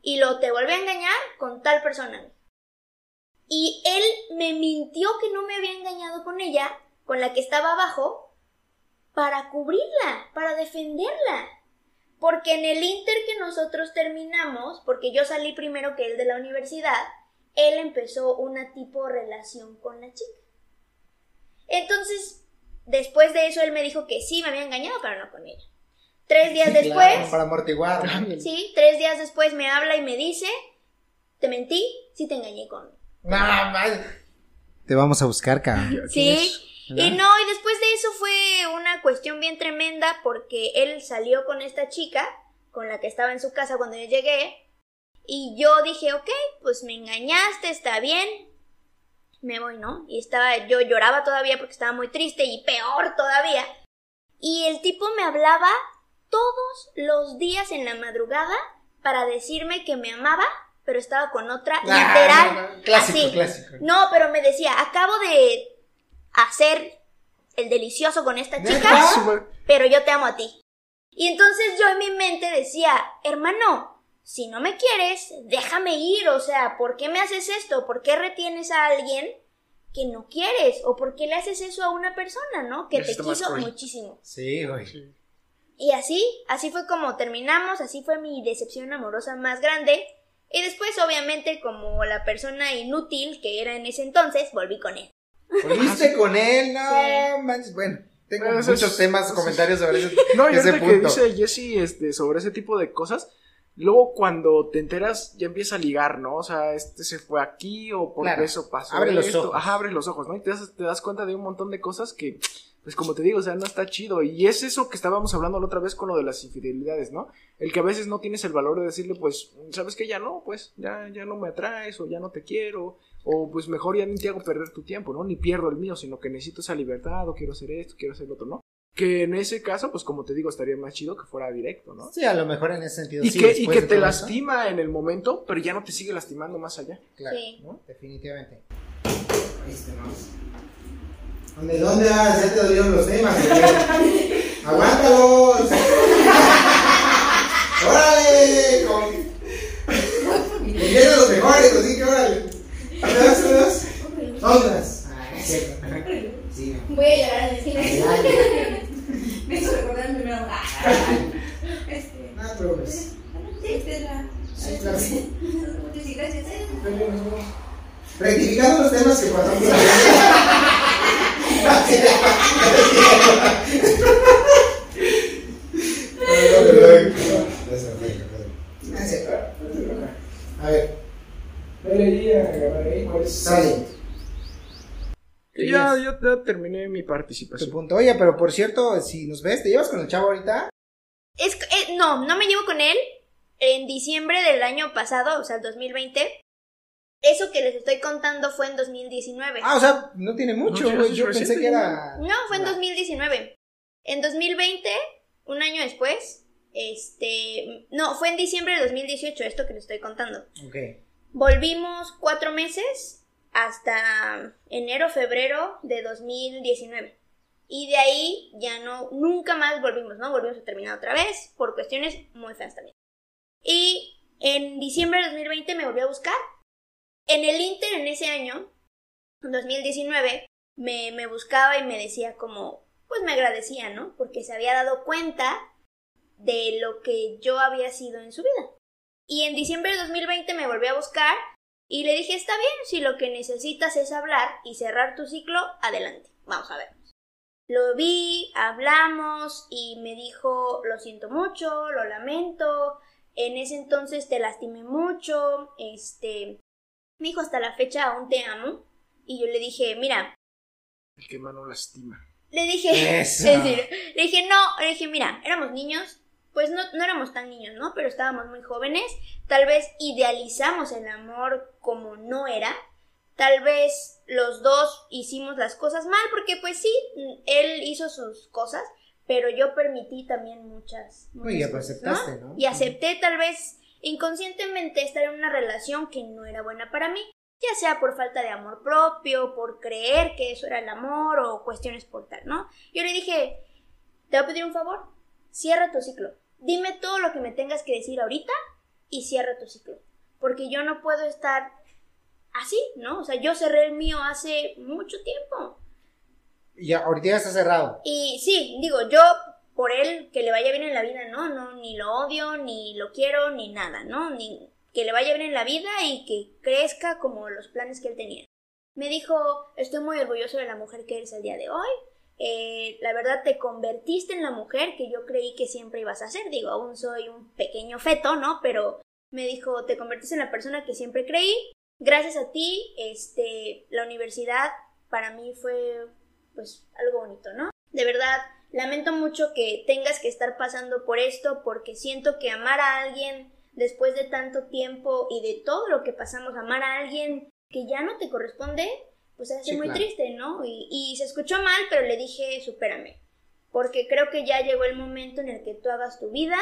Y lo te volví a engañar con tal persona. Y él me mintió que no me había engañado con ella, con la que estaba abajo, para cubrirla, para defenderla. Porque en el inter que nosotros terminamos, porque yo salí primero que él de la universidad, él empezó una tipo relación con la chica. Entonces, después de eso, él me dijo que sí me había engañado, pero no con ella. Tres días Sí, después, claro, para amortiguar. sí, tres días después me habla y me dice, te mentí, sí te engañé con. Nada más. Te vamos a buscar, cabrón. Sí. Y no, y después de eso fue una cuestión bien tremenda porque él salió con esta chica, con la que estaba en su casa cuando yo llegué, y yo dije, ok, pues me engañaste, está bien, me voy, ¿no? Y estaba, yo lloraba todavía porque estaba muy triste y peor todavía. Y el tipo me hablaba todos los días en la madrugada para decirme que me amaba, pero estaba con otra, Ah, literal. no, no, Clásico, así. clásico. No, pero me decía, acabo de hacer el delicioso con esta chica, pero yo te amo a ti. Y entonces yo en mi mente decía, hermano, si no me quieres, déjame ir, o sea, ¿por qué me haces esto? ¿Por qué retienes a alguien que no quieres? ¿O por qué le haces eso a una persona, no? Que te quiso muchísimo. Sí, güey. Y así, así fue como terminamos, así fue mi decepción amorosa más grande. Y después, obviamente, como la persona inútil que era en ese entonces, volví con él. ¿Volviste con él? No, Sí. manches. Bueno, tengo Bueno, muchos es- temas, comentarios sobre ese, No, y ese ahorita que punto. dice Jesse este, sobre ese tipo de cosas, luego cuando te enteras ya empieza a ligar, ¿no? O sea, este se fue aquí o por Claro. eso pasó Abre los ojos. Ajá, abre los ojos, ¿no? Y te das, te das cuenta de un montón de cosas que, pues como te digo, o sea, no está chido. Y es eso que estábamos hablando la otra vez con lo de las infidelidades, ¿no? El que a veces no tienes el valor de decirle, pues, ¿sabes qué? Ya no, pues, ya, ya no me atraes o ya no te quiero. O pues mejor ya ni te hago perder tu tiempo, ¿no? Ni pierdo el mío, sino que necesito esa libertad o quiero hacer esto, quiero hacer lo otro, ¿no? Que en ese caso, pues como te digo, estaría más chido que fuera directo, ¿no? Sí, a lo mejor en ese sentido. Y sí, que, y que te eso, lastima en el momento, pero ya no te sigue lastimando más allá. Claro, Sí. ¿no? Definitivamente. Ahí estamos. ¿Dónde, dónde vas? Ya te dolieron los temas. ¡Aguántalos! ¡Órale! Con... Los mejores, así que órale. ¿Todas, todas? ¿Todas? Ah, es cierto. Sí. Voy a llorar cine. Dale. Me hizo recordar mi primera ah, Este. Ah, pero pues. Sí, esta es la. Sí, claro. Sí, gracias. Rectificando los temas que pasamos. A ver, sale. Y ya, yo ya terminé mi participación. Tu punto. Oye, pero por cierto, si nos ves, ¿te llevas con el chavo ahorita? Es, que- eh, no, no me llevo con él. En diciembre del año pasado, o sea, el 2020. Eso que les estoy contando fue en 2019. Ah, o sea, no tiene mucho, No, Yo pensé reciente, que era. No, fue en Ah. 2019. En 2020, un año después, este... No, fue en diciembre de 2018, esto que les estoy contando. Ok. Volvimos cuatro meses hasta enero, febrero de 2019. Y de ahí ya no, nunca más volvimos, ¿no? Volvimos a terminar otra vez por cuestiones muy feas también. Y en diciembre de 2020 me volvió a buscar. En el Inter, en ese año, 2019, me, me buscaba y me decía como, pues me agradecía, ¿no? Porque se había dado cuenta de lo que yo había sido en su vida. Y en diciembre de 2020 me volvió a buscar y le dije, está bien, si lo que necesitas es hablar y cerrar tu ciclo, adelante, vamos a ver. Lo vi, hablamos y me dijo, lo siento mucho, lo lamento, en ese entonces te lastimé mucho, este, me dijo hasta la fecha aún te amo y yo le dije, mira, El que mano lastima. le dije, en serio, le dije, no, le dije, mira, éramos niños, pues no, no éramos tan niños, ¿no? Pero estábamos muy jóvenes, tal vez idealizamos el amor como no era, tal vez los dos hicimos las cosas mal, porque pues sí, él hizo sus cosas, pero yo permití también muchas, ya cosas, aceptaste, ¿no? Y acepté tal vez inconscientemente estar en una relación que no era buena para mí, ya sea por falta de amor propio, por creer que eso era el amor o cuestiones por tal, ¿no? Yo le dije, te voy a pedir un favor, cierra tu ciclo. Dime todo lo que me tengas que decir ahorita y cierra tu ciclo. Porque yo no puedo estar así, ¿no? O sea, yo cerré el mío hace mucho tiempo. Ya, ahorita ya está cerrado. Y sí, digo, yo por él que le vaya bien en la vida, ¿no? No, ni lo odio, ni lo quiero, ni nada, ¿no? Ni que le vaya bien en la vida y que crezca como los planes que él tenía. Me dijo, estoy muy orgulloso de la mujer que eres el día de hoy. Eh, la verdad te convertiste en la mujer que yo creí que siempre ibas a ser. Digo, aún soy un pequeño feto, ¿no? Pero me dijo, te convertiste en la persona que siempre creí. Gracias a ti, este, la universidad para mí fue, pues, algo bonito, ¿no? De verdad, lamento mucho que tengas que estar pasando por esto porque siento que amar a alguien después de tanto tiempo y de todo lo que pasamos, amar a alguien que ya no te corresponde, pues hace Sí, muy claro. triste, ¿no? Y, y se escuchó mal, pero le dije, supérame. Porque creo que ya llegó el momento en el que tú hagas tu vida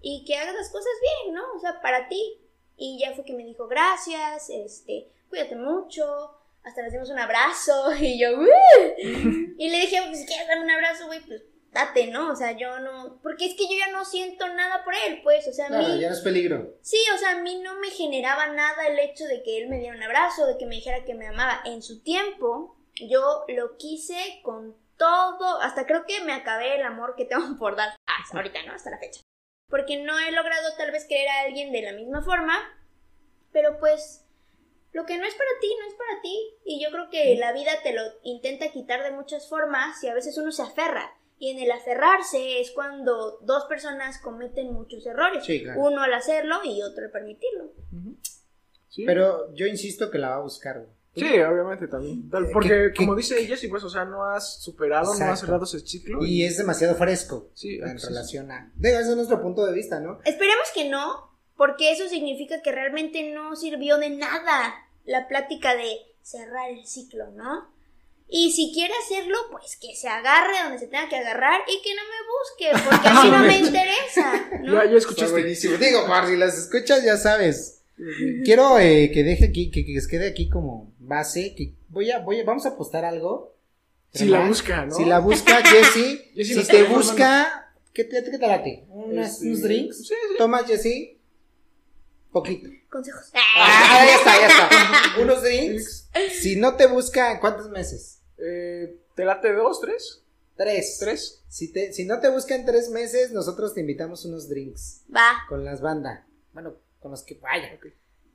y que hagas las cosas bien, ¿no? O sea, para ti. Y ya fue que me dijo, gracias, este, cuídate mucho, hasta nos dimos un abrazo y yo, "Uh". Y le dije, pues si quieres darme un abrazo, güey, pues date, ¿no? O sea, yo no, porque es que yo ya no siento nada por él, pues, o sea, a Claro, mí... ya no es peligro. Sí, o sea, a mí no me generaba nada el hecho de que él me diera un abrazo, de que me dijera que me amaba. En su tiempo, yo lo quise con todo, hasta creo que me acabé el amor que tengo por dar. Ah, hasta ahorita, ¿no? Hasta la fecha. Porque no he logrado tal vez querer a alguien de la misma forma, pero pues lo que no es para ti, no es para ti. Y yo creo que la vida te lo intenta quitar de muchas formas y a veces uno se aferra. Y en el aferrarse es cuando dos personas cometen muchos errores. Sí, claro. Uno al hacerlo y otro al permitirlo. Sí. Pero yo insisto que la va a buscar. Sí, obviamente también. Tal- Eh, Porque, que- como que- dice Jessy, pues, o sea, no has superado, no has cerrado ese ciclo. Y es demasiado fresco Sí, en sí, sí. relación a... Digo, ese es nuestro punto de vista, ¿no? Esperemos que no, porque eso significa que realmente no sirvió de nada la plática de cerrar el ciclo, ¿no? Y si quiere hacerlo, pues que se agarre donde se tenga que agarrar y que no me busque, porque a mí no me interesa, ¿no? Ya, ya Está escuchaste. buenísimo. Digo, por si las escuchas, ya sabes. Quiero eh, que deje aquí, que, que quede aquí como base, que voy a, voy a, vamos a apostar algo. Si la busca, ¿no? Si la busca, Jessy, Jessy si te busca, ¿qué te, qué te late? ¿Unas- Este, ¿Unos drinks? Sí, sí. Toma, Jessy. Poquito. Consejos. Ah, ya está, ya está. Unos drinks. Si no te busca, ¿en cuántos meses? Eh, ¿Te late dos, tres? Tres. ¿Tres? Si, te, si no te busca en tres meses, nosotros te invitamos unos drinks Va. con las bandas. Bueno, con los que vayan.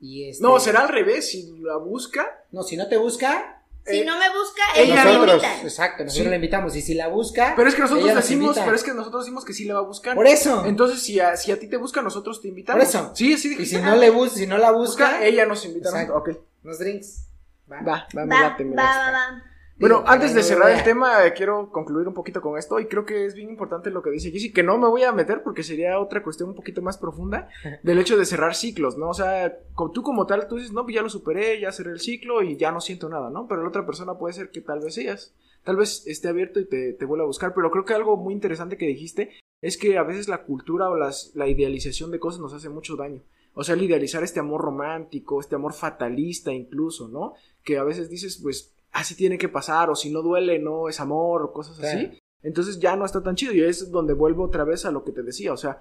Y este, No, será al revés. Si la busca, No, si no te busca, Si Eh, no me busca, ella me nosotros, invita. exacto, nosotros Sí. la invitamos. Y si la busca, pero es que nosotros nos decimos, pero es que nosotros decimos que sí le va a buscar. Por eso. Entonces, si a, si a ti te busca, nosotros te invitamos. Por eso. Sí, sí, y si no le busca, si no la busca, busca, ella nos invita. Exacto. Ok. unos drinks. Va. Va, va, me Va, late, me va, va, va. Bueno, antes de cerrar el tema, eh, quiero concluir un poquito con esto y creo que es bien importante lo que dice Jessy, que no me voy a meter porque sería otra cuestión un poquito más profunda del hecho de cerrar ciclos, ¿no? O sea, tú como tal, tú dices, no, pues ya lo superé, ya cerré el ciclo y ya no siento nada, ¿no? Pero la otra persona puede ser que tal vez ellas, tal vez esté abierto y te, te vuelva a buscar, pero creo que algo muy interesante que dijiste es que a veces la cultura o las, la idealización de cosas nos hace mucho daño. O sea, el idealizar este amor romántico, este amor fatalista incluso, ¿no? Que a veces dices, pues, así tiene que pasar, o si no duele, no es amor, o cosas así. Entonces ya no está tan chido, y es donde vuelvo otra vez a lo que te decía, o sea,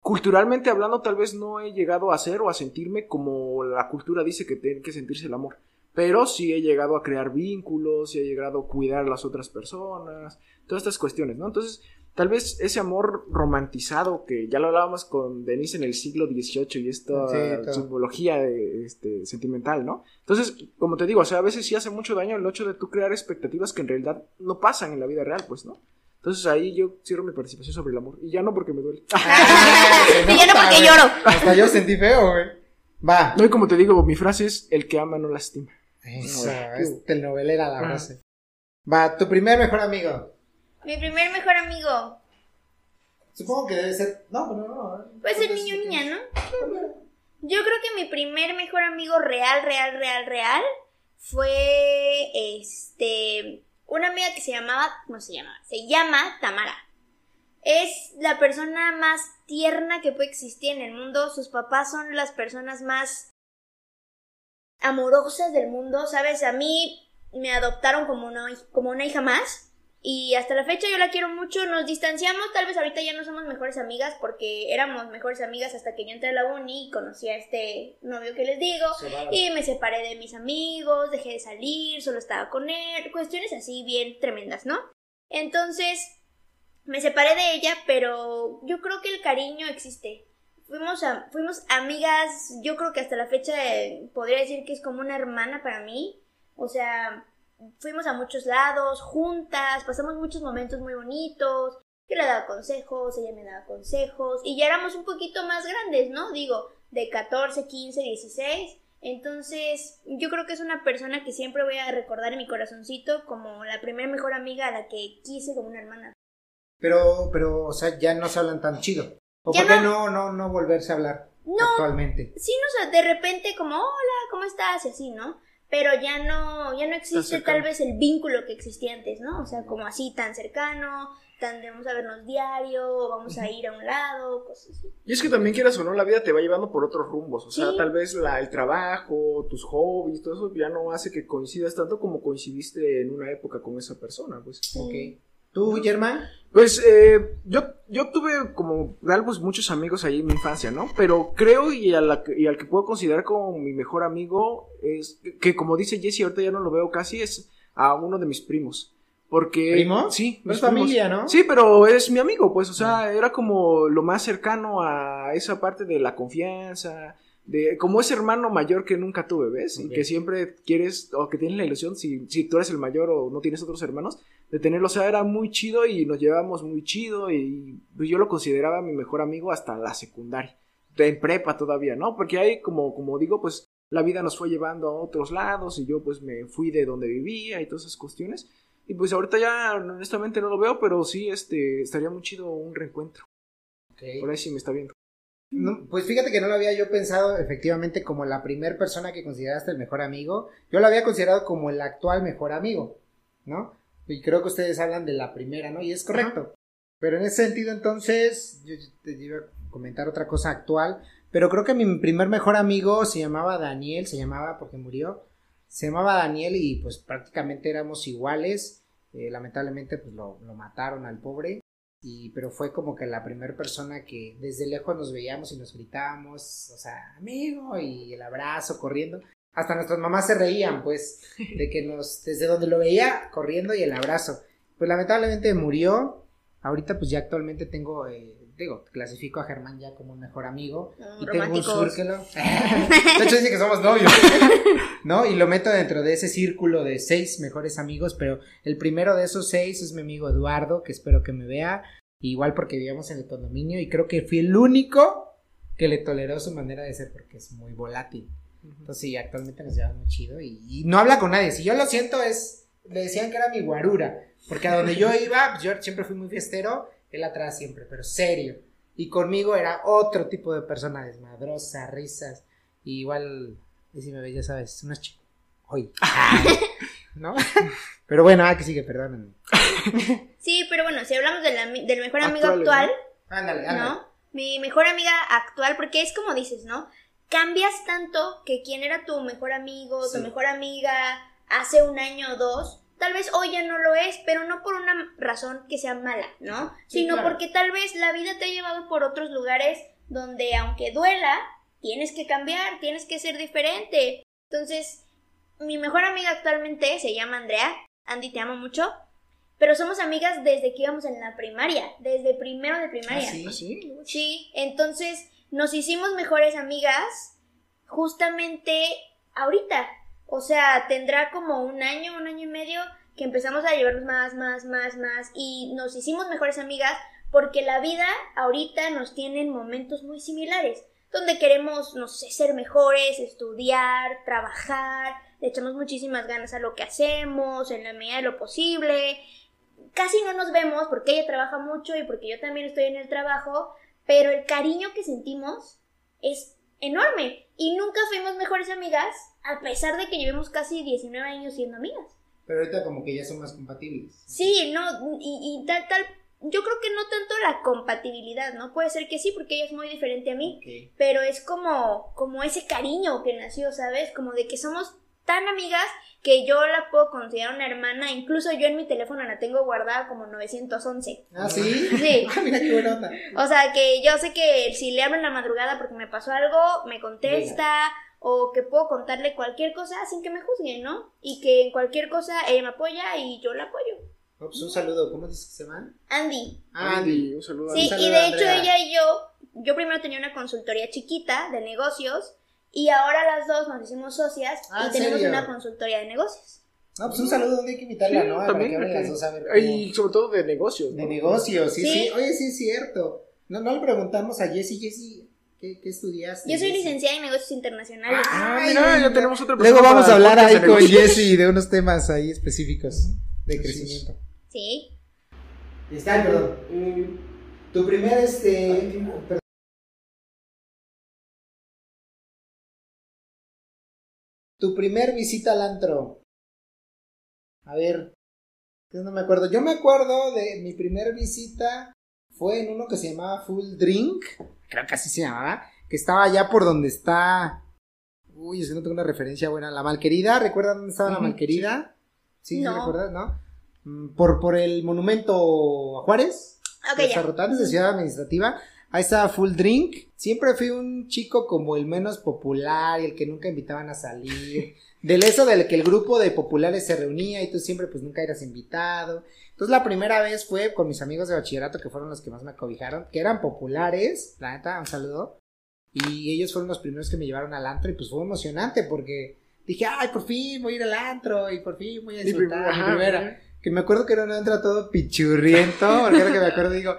culturalmente hablando, tal vez no he llegado a ser o a sentirme como la cultura dice que tiene que sentirse el amor. Pero sí he llegado a crear vínculos, sí he llegado a cuidar a las otras personas, todas estas cuestiones, ¿no? Entonces, tal vez ese amor romantizado, que ya lo hablábamos con Denise en el siglo XVIII y esta Sí, simbología de, este, sentimental, ¿no? Entonces, como te digo, o sea, a veces sí hace mucho daño el hecho de tú crear expectativas que en realidad no pasan en la vida real, pues, ¿no? Entonces ahí yo cierro mi participación sobre el amor. Y ya no porque me duele. Y ya no porque lloro. Hasta yo sentí feo, güey. Va. No, y como te digo, mi frase es, el que ama no lastima. Eso, No, es telenovela la Ajá. frase. Va, tu primer mejor amigo. Mi primer mejor amigo. Supongo que debe ser. No, pero no. Puede ser niño o niña, ¿no? Yo creo que mi primer mejor amigo real, real, real, real fue este una amiga que se llamaba, ¿cómo se llama? Se llama Tamara. Es la persona más tierna que puede existir en el mundo. Sus papás son las personas más amorosas del mundo, ¿sabes? A mí me adoptaron como una, como una hija más. Y hasta la fecha yo la quiero mucho, nos distanciamos, tal vez ahorita ya no somos mejores amigas porque éramos mejores amigas hasta que yo entré a la uni y conocí a este novio que les digo y me separé de mis amigos, dejé de salir, solo estaba con él, cuestiones así bien tremendas, ¿no? Entonces me separé de ella, pero yo creo que el cariño existe. Fuimos, a, fuimos amigas, yo creo que hasta la fecha eh, podría decir que es como una hermana para mí. O sea, fuimos a muchos lados, juntas, pasamos muchos momentos muy bonitos. Yo le daba consejos, ella me daba consejos. Y ya éramos un poquito más grandes, ¿no? Digo, de 14, 15, 16. Entonces, yo creo que es una persona que siempre voy a recordar en mi corazoncito como la primera mejor amiga a la que quise como una hermana. Pero, pero, o sea, ya no se hablan tan chido. ¿O Ya por qué no. no, no, no volverse a hablar No. actualmente? Sí, no, o sea, de repente como, hola, ¿cómo estás? Y así, ¿no? Pero ya no, ya no existe tal vez el vínculo que existía antes, ¿no? O sea, como así tan cercano, tan de vamos a vernos diario, vamos a ir a un lado, cosas así. Y es que también quieras o no, la vida te va llevando por otros rumbos. O sea, Sí. tal vez la, el trabajo, tus hobbies, todo eso ya no hace que coincidas tanto como coincidiste en una época con esa persona, pues. Ok. ¿Tú, Germán? Pues eh, yo, yo tuve como tal, pues, muchos amigos ahí en mi infancia, ¿no? Pero creo y, a la que- y al que puedo considerar como mi mejor amigo es que como dice Jesse, ahorita ya no lo veo casi, es a uno de mis primos. Porque... ¿Primo? Sí. Es familia, ¿no? Sí, pero es mi amigo, pues, o sea, era como lo más cercano a esa parte de la confianza, de como ese hermano mayor que nunca tuve, ¿ves? Y que siempre quieres, o que tienes la ilusión, si, si tú eres el mayor o no tienes otros hermanos, de tenerlo, o sea, era muy chido y nos llevábamos muy chido y pues, yo lo consideraba mi mejor amigo hasta la secundaria, en prepa todavía, ¿no? Porque ahí, como, como digo, pues la vida nos fue llevando a otros lados y yo pues me fui de donde vivía y todas esas cuestiones. Y pues ahorita ya honestamente no lo veo, pero sí este estaría muy chido un reencuentro. Por ahí sí me está viendo. No, pues fíjate que no lo había yo pensado efectivamente como la primer persona que consideraste el mejor amigo. Yo lo había considerado como el actual mejor amigo, ¿no? Y creo que ustedes hablan de la primera, ¿no? Y es correcto. Pero en ese sentido, entonces, yo te iba a comentar otra cosa actual. Pero creo que mi primer mejor amigo se llamaba Daniel, se llamaba porque murió. Se llamaba Daniel y pues prácticamente éramos iguales. Eh, lamentablemente pues lo, lo mataron al pobre. Y, pero fue como que la primera persona que desde lejos nos veíamos y nos gritábamos, o sea, amigo, y el abrazo corriendo. Hasta nuestras mamás se reían, pues, de que nos, desde donde lo veía, corriendo y el abrazo. Pues lamentablemente murió. Ahorita, pues ya actualmente tengo, eh, digo, clasifico a Germán ya como un mejor amigo. Mm, Y tengo un círculo. De hecho, dice que somos novios. ¿No? Y lo meto dentro de ese círculo de seis mejores amigos, pero el primero de esos seis es mi amigo Eduardo, que espero que me vea. Igual porque vivíamos en el condominio y creo que fui el único que le toleró su manera de ser porque es muy volátil. Entonces, sí, actualmente nos llevamos muy chido y, y no habla con nadie. Si yo lo siento, es. Le decían que era mi guarura. Porque a donde yo iba, yo siempre fui muy fiestero, él atrás siempre, pero serio. Y conmigo era otro tipo de persona, desmadrosa, risas. Y igual, y si me ves, ya sabes, unas chicas. Hoy. ¿No? Pero bueno, ah, que sigue, perdónenme. Sí, pero bueno, si hablamos del, mejor amigo actual, Ándale, ándale. ¿no? Mi mejor amiga actual, porque es como dices, ¿no? Cambias tanto que quien era tu mejor amigo, Sí. tu mejor amiga hace un año o dos, tal vez hoy ya no lo es, pero no por una razón que sea mala, ¿no? Sí, Sino claro. porque tal vez la vida te ha llevado por otros lugares donde aunque duela, tienes que cambiar, tienes que ser diferente. Entonces, mi mejor amiga actualmente se llama Andrea. Andy, te amo mucho. Pero somos amigas desde que íbamos en la primaria, desde primero de primaria. ¿Ah, sí? ¿Así? Sí, entonces nos hicimos mejores amigas justamente ahorita. O sea, tendrá como un año, un año y medio que empezamos a llevarnos más, más, más, más y nos hicimos mejores amigas porque la vida ahorita nos tiene en momentos muy similares, donde queremos, no sé, ser mejores, estudiar, trabajar, le echamos muchísimas ganas a lo que hacemos, en la medida de lo posible. casi no nos vemos porque ella trabaja mucho y porque yo también estoy en el trabajo, pero el cariño que sentimos es enorme y nunca fuimos mejores amigas a pesar de que llevemos casi 19 años siendo amigas. Pero ahorita como que ya son más compatibles. Sí, no, y, y tal, tal, yo creo que no tanto la compatibilidad, ¿no? Puede ser que sí, porque ella es muy diferente a mí, pero es como, como ese cariño que nació, ¿sabes? Como de que somos tan amigas que yo la puedo considerar una hermana, incluso yo en mi teléfono la tengo guardada como 911. Ah, ¿sí? Sí. Ah, mira qué buena onda. O sea, que yo sé que si le hablo en la madrugada porque me pasó algo, me contesta, o que puedo contarle cualquier cosa sin que me juzguen, ¿no? Y que en cualquier cosa ella me apoya y yo la apoyo. Oh, pues un saludo, ¿cómo dices que se llama? Andy. Andy, un saludo a Sí, Un y saludo, de hecho Andrea. ella y yo, yo primero tenía una consultoría chiquita de negocios y ahora las dos nos hicimos socias Ah, y ¿en tenemos serio? una consultoría de negocios. No, pues un saludo, donde hay que invitarla, Sí, ¿no? Para también, que las dos a ver cómo- Y sobre todo de negocios. De negocios, sí, sí, Sí. Oye, sí es cierto. No, no le preguntamos a Jessie, Jessie, ¿qué, qué estudiaste? Yo soy Jessie? licenciada en negocios internacionales. Ah, Ay, mira, no, ya no. tenemos otra Luego persona vamos a hablar ahí con. Jessie de unos temas ahí específicos de crecimiento. Sí. Está, perdón. Tu primer, este... perdón. Tu primer visita al antro. A ver, yo no me acuerdo. Yo me acuerdo de mi primer visita fue en uno que se llamaba Full Drink. Creo que así se llamaba. Que estaba allá por donde está. Uy, es que no tengo una referencia buena. La Malquerida, ¿recuerdan dónde estaba la Malquerida? Sí, ¿sí No. recuerdas, ¿no? Mm, Por, por el monumento a Juárez. Ok, los ya. de Ciudad Administrativa. Ahí estaba Full Drink. Siempre fui un chico como el menos popular y el que nunca invitaban a salir. Del eso del que el grupo de populares se reunía y tú siempre pues nunca eras invitado. Entonces la primera vez fue con mis amigos de bachillerato que fueron los que más me acobijaron, que eran populares, la neta, un saludo. Y ellos fueron los primeros que me llevaron al antro y pues fue emocionante porque dije, ay, por fin voy a ir al antro y por fin voy a Mi disfrutar primera- mi ajá, primera. Que me acuerdo que era un antro todo pichurriento, porque era que me acuerdo, digo,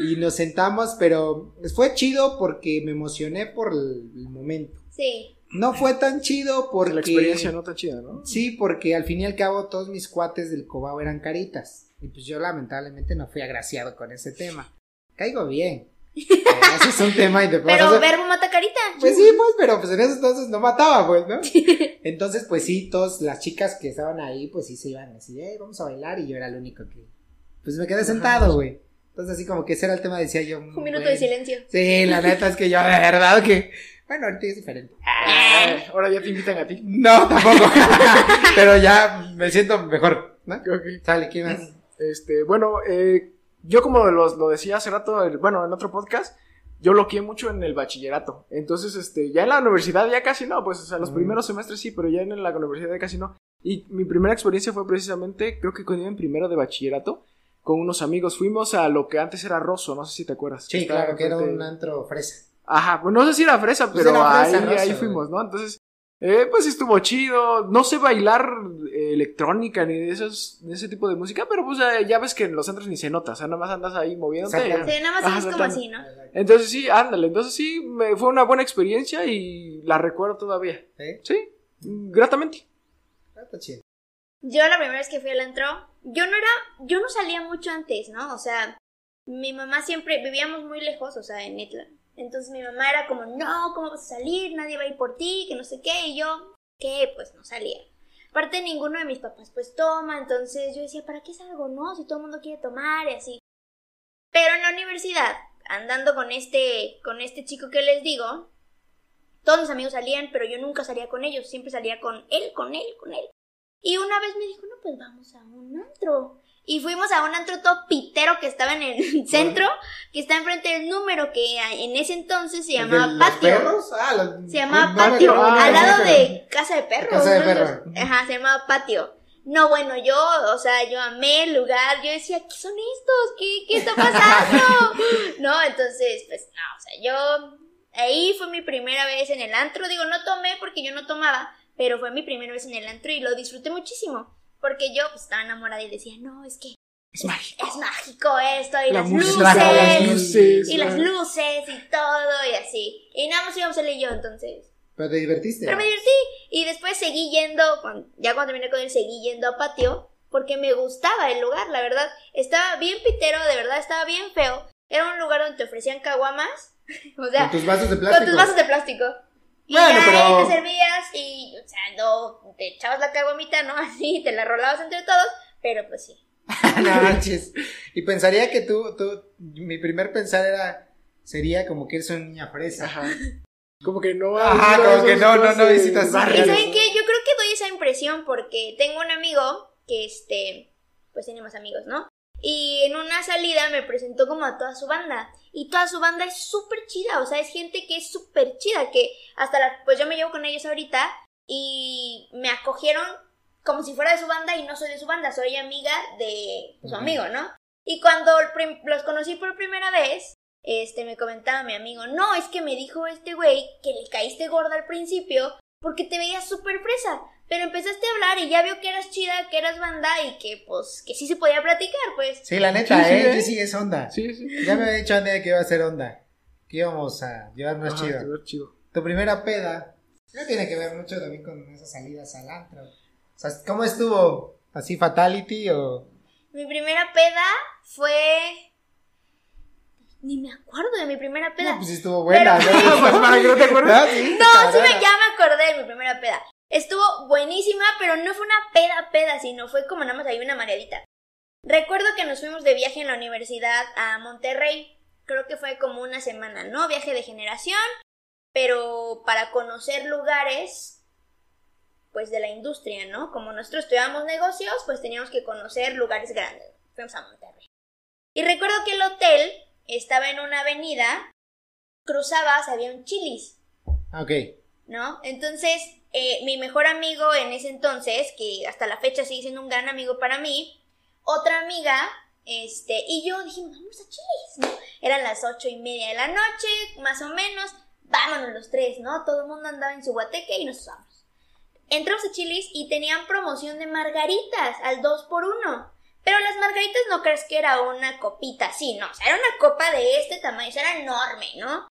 y nos sentamos, pero fue chido porque me emocioné por el, el momento. Sí. No fue tan chido porque... La experiencia no tan chida, ¿no? Sí, porque al fin y al cabo todos mis cuates del Cobao eran caritas. Y pues yo lamentablemente no fui agraciado con ese tema. Caigo bien. Pero ese es un tema y te Pero hacer- verbo mata carita. Pues sí, pues, pero pues en ese entonces no mataba, pues, ¿no? Entonces, pues sí, todas las chicas que estaban ahí, pues sí se iban así, eh, vamos a bailar, y yo era el único que, pues me quedé sentado, güey. Entonces, así como que ese era el tema, decía yo. Un minuto de silencio. Sí, la neta es que yo, de verdad que, bueno, ahorita es diferente. Ah, ahora ya te invitan a ti. No, tampoco. pero ya me siento mejor, ¿no? Ok. Sale, ¿qué más? Este, bueno, eh, yo como lo, lo decía hace rato, el- bueno, en otro podcast, yo lo quiero mucho en el bachillerato. Entonces, este, ya en la universidad ya casi no, pues, o sea, los Mm. primeros semestres sí, pero ya en la universidad ya casi no. Y mi primera experiencia fue precisamente, creo que cuando iba en primero de bachillerato, con unos amigos. Fuimos a lo que antes era Rosso, no sé si te acuerdas. Sí, claro, que era un antro fresa. Ajá, pues no sé si era fresa, Pues pero era fresa, ahí, Rosso, ahí güey. fuimos, ¿no? Entonces, eh, pues estuvo chido. No sé bailar eh, electrónica ni de, esos, de ese tipo de música, pero pues eh, ya ves que en los centros ni se nota, o sea, nada más andas ahí moviéndote. Sí, nada más es como así, ¿no? Entonces sí, ándale, entonces sí, me, fue una buena experiencia y la recuerdo todavía. ¿Sí? Sí, gratamente. Ah, Está chido. Yo la primera vez que fui al antro, yo no era, yo no salía mucho antes, ¿no? O sea, mi mamá siempre, vivíamos muy lejos, o sea, en Itla. Entonces mi mamá era como, no, ¿cómo vas a salir? Nadie va a ir por ti, que no sé qué. Y yo, ¿qué? Pues no salía. Aparte, ninguno de mis papás pues toma, entonces yo decía, ¿para qué salgo, no? Si todo el mundo quiere tomar y así. Pero en la universidad, andando con este, con este chico que les digo, todos mis amigos salían, pero yo nunca salía con ellos, siempre salía con él, con él, con él. Y una vez me dijo, no, pues vamos a un antro. Y fuimos a un antro todo pitero que estaba en el centro, que está enfrente del número, que en ese entonces se llamaba ¿El de los Patio. perros? Ah, Se llamaba no me Patio, acuerdo, ah, al lado de Casa de Perros. Casa de ¿no? Perros. Ajá, se llamaba Patio. No, bueno, yo, o sea, yo amé el lugar, yo decía, ¿qué son estos? ¿Qué, qué está pasando? no, entonces, pues, no, o sea, yo, ahí fue mi primera vez en el antro, digo, no tomé porque yo no tomaba, pero fue mi primera vez en el antro y lo disfruté muchísimo, porque yo, pues, estaba enamorada y decía, no, es que Es mágico. es mágico esto, y La las luces, las luces, y las luces, y todo, y así, y nada más íbamos él y yo, entonces... Pero te divertiste. Pero me divertí. Y después seguí yendo, ya cuando terminé con él, seguí yendo a patio. porque me gustaba el lugar, la verdad. Estaba bien pitero, de verdad, estaba bien feo. Era un lugar donde te ofrecían caguamas. o sea, Con tus vasos de con plástico. tus vasos de plástico. Y Bueno, ya pero- te servías y, o sea, no, te echabas la caguamita, ¿no? Así, te la rolabas entre todos, pero pues sí. no manches. Y pensaría que tú, tú, mi primer pensar era, sería como que eres una niña fresa. Ajá. Como que no Ajá, no, como que no, no, no visitas Y barrios, ¿saben ¿no? qué? Yo creo que doy esa impresión porque tengo un amigo que, este, pues tiene más amigos, ¿no? Y en una salida me presentó como a toda su banda. Y toda su banda es súper chida, o sea, es gente que es súper chida, que hasta la, pues yo me llevo con ellos ahorita y me acogieron como si fuera de su banda y no soy de su banda, soy amiga de su amigo, ¿no? Y cuando los conocí por primera vez, este, me comentaba mi amigo, no, es que me dijo este güey que le caíste gorda al principio porque te veías súper fresa, pero empezaste a hablar y ya vio que eras chida, que eras banda y que, pues, que sí se podía platicar, pues. Sí, la neta, Sí, sí, ¿eh? ¿eh? Sí, sí, es onda. Sí, sí. Ya me había dicho Andy que iba a ser onda. Que íbamos a llevarnos Ajá, chido. chido. Tu primera peda. No tiene que ver mucho también con esas salidas al antro. O sea, ¿cómo estuvo? ¿Así fatality o...? Mi primera peda fue... Ni me acuerdo de mi primera peda. No, pues estuvo buena, Pero- ¿no? Pues para que no te acuerdes. Ah, sí, No, sí me, ya me acordé de mi primera peda. Estuvo buenísima, pero no fue una peda peda, sino fue como nada más ahí una mareadita. Recuerdo que nos fuimos de viaje en la universidad a Monterrey. Creo que fue como una semana, ¿no? Viaje de generación, pero para conocer lugares, pues de la industria, ¿no? Como nosotros estudiábamos negocios, pues teníamos que conocer lugares grandes. Fuimos a Monterrey. Y recuerdo que el hotel estaba en una avenida, cruzabas, había un chilis. Ok. ¿no? Entonces, eh, mi mejor amigo en ese entonces, que hasta la fecha sigue siendo un gran amigo para mí, otra amiga, este, y yo dijimos, vamos a Chilis, ¿no? Eran las ocho y media de la noche, más o menos, vámonos los tres, ¿no? Todo el mundo andaba en su guateque y nos vamos. Entramos a Chilis y tenían promoción de margaritas al 2 por 1 Pero las margaritas no crees que era una copita así, no. O sea, era una copa de este tamaño, era enorme, ¿no?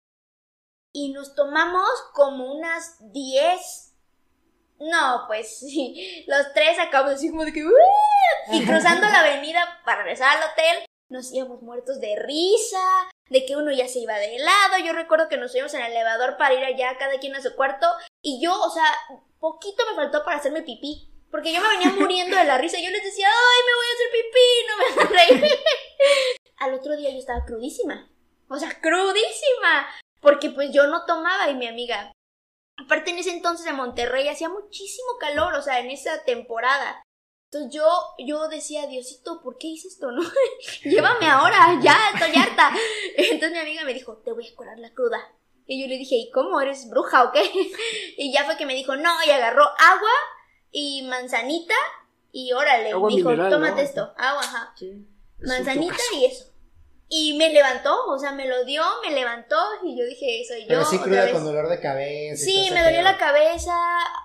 Y nos tomamos como unas 10. No, pues sí. Los tres acabamos así como de que. "Uh", Y cruzando la avenida para regresar al hotel, nos íbamos muertos de risa, de que uno ya se iba de lado. Yo recuerdo que nos subimos en el elevador para ir allá, cada quien a su cuarto. Y yo, o sea, poquito me faltó para hacerme pipí. Porque yo me venía muriendo de la risa. Yo les decía, ay, me voy a hacer pipí, no me hagan reír. Al otro día yo estaba crudísima. O sea, crudísima. Porque pues yo no tomaba y mi amiga. Aparte en ese entonces en Monterrey hacía muchísimo calor, o sea, en esa temporada. Entonces yo, yo decía, Diosito, ¿por qué hice esto, no? Llévame ahora, ya, estoy harta. Entonces mi amiga me dijo, te voy a curar la cruda. Y yo le dije, ¿y cómo? ¿Eres bruja o qué? Y ya fue que me dijo, no, y agarró agua y manzanita y órale, Agua me dijo, mineral, tómate ¿no? esto, agua, ajá Sí. Es manzanita y eso. Y me levantó, o sea, me lo dio, me levantó y yo dije, soy yo. Pero sí otra cruda vez. con dolor de cabeza. Sí, me pedo. la cabeza,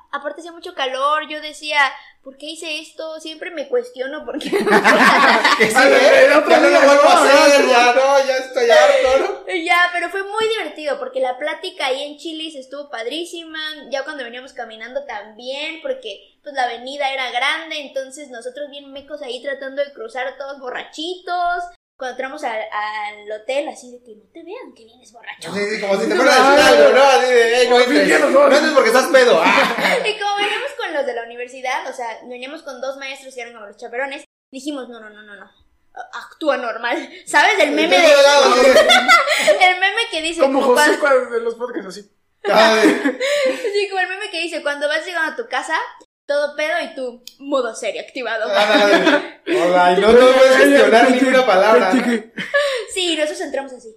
aparte hacía mucho calor, yo decía, ¿por qué hice esto? Siempre me cuestiono por qué. Sí, A ver, ¿eh? el otro Ya no día, lo vuelvo a hacer, ya no, ya estoy harto, ¿no? ya, pero fue muy divertido porque la plática ahí en Chilis estuvo padrísima, ya cuando veníamos caminando también, porque pues la avenida era grande, entonces nosotros bien mecos ahí tratando de cruzar todos borrachitos. Cuando entramos al, al hotel, así de que no te vean que vienes borracho. Sí, sí, como si te fuera a decir algo, ¿no? Así de, hey, no entres. No ¿no? entres porque estás pedo. Ah. Y como veníamos con los de la universidad, o sea, veníamos con dos maestros que eran como los chaperones, dijimos, no, no, no, no, no. Actúa normal. ¿Sabes? El meme de. El meme que dice. Como José cuando- cuando- de los podcasts así. sí, como el meme que dice, cuando vas llegando a tu casa, todo pedo y tú, modo serio activado. Hola, y no, no puedes gestionar ninguna palabra. ¿no? Sí, nosotros entramos así.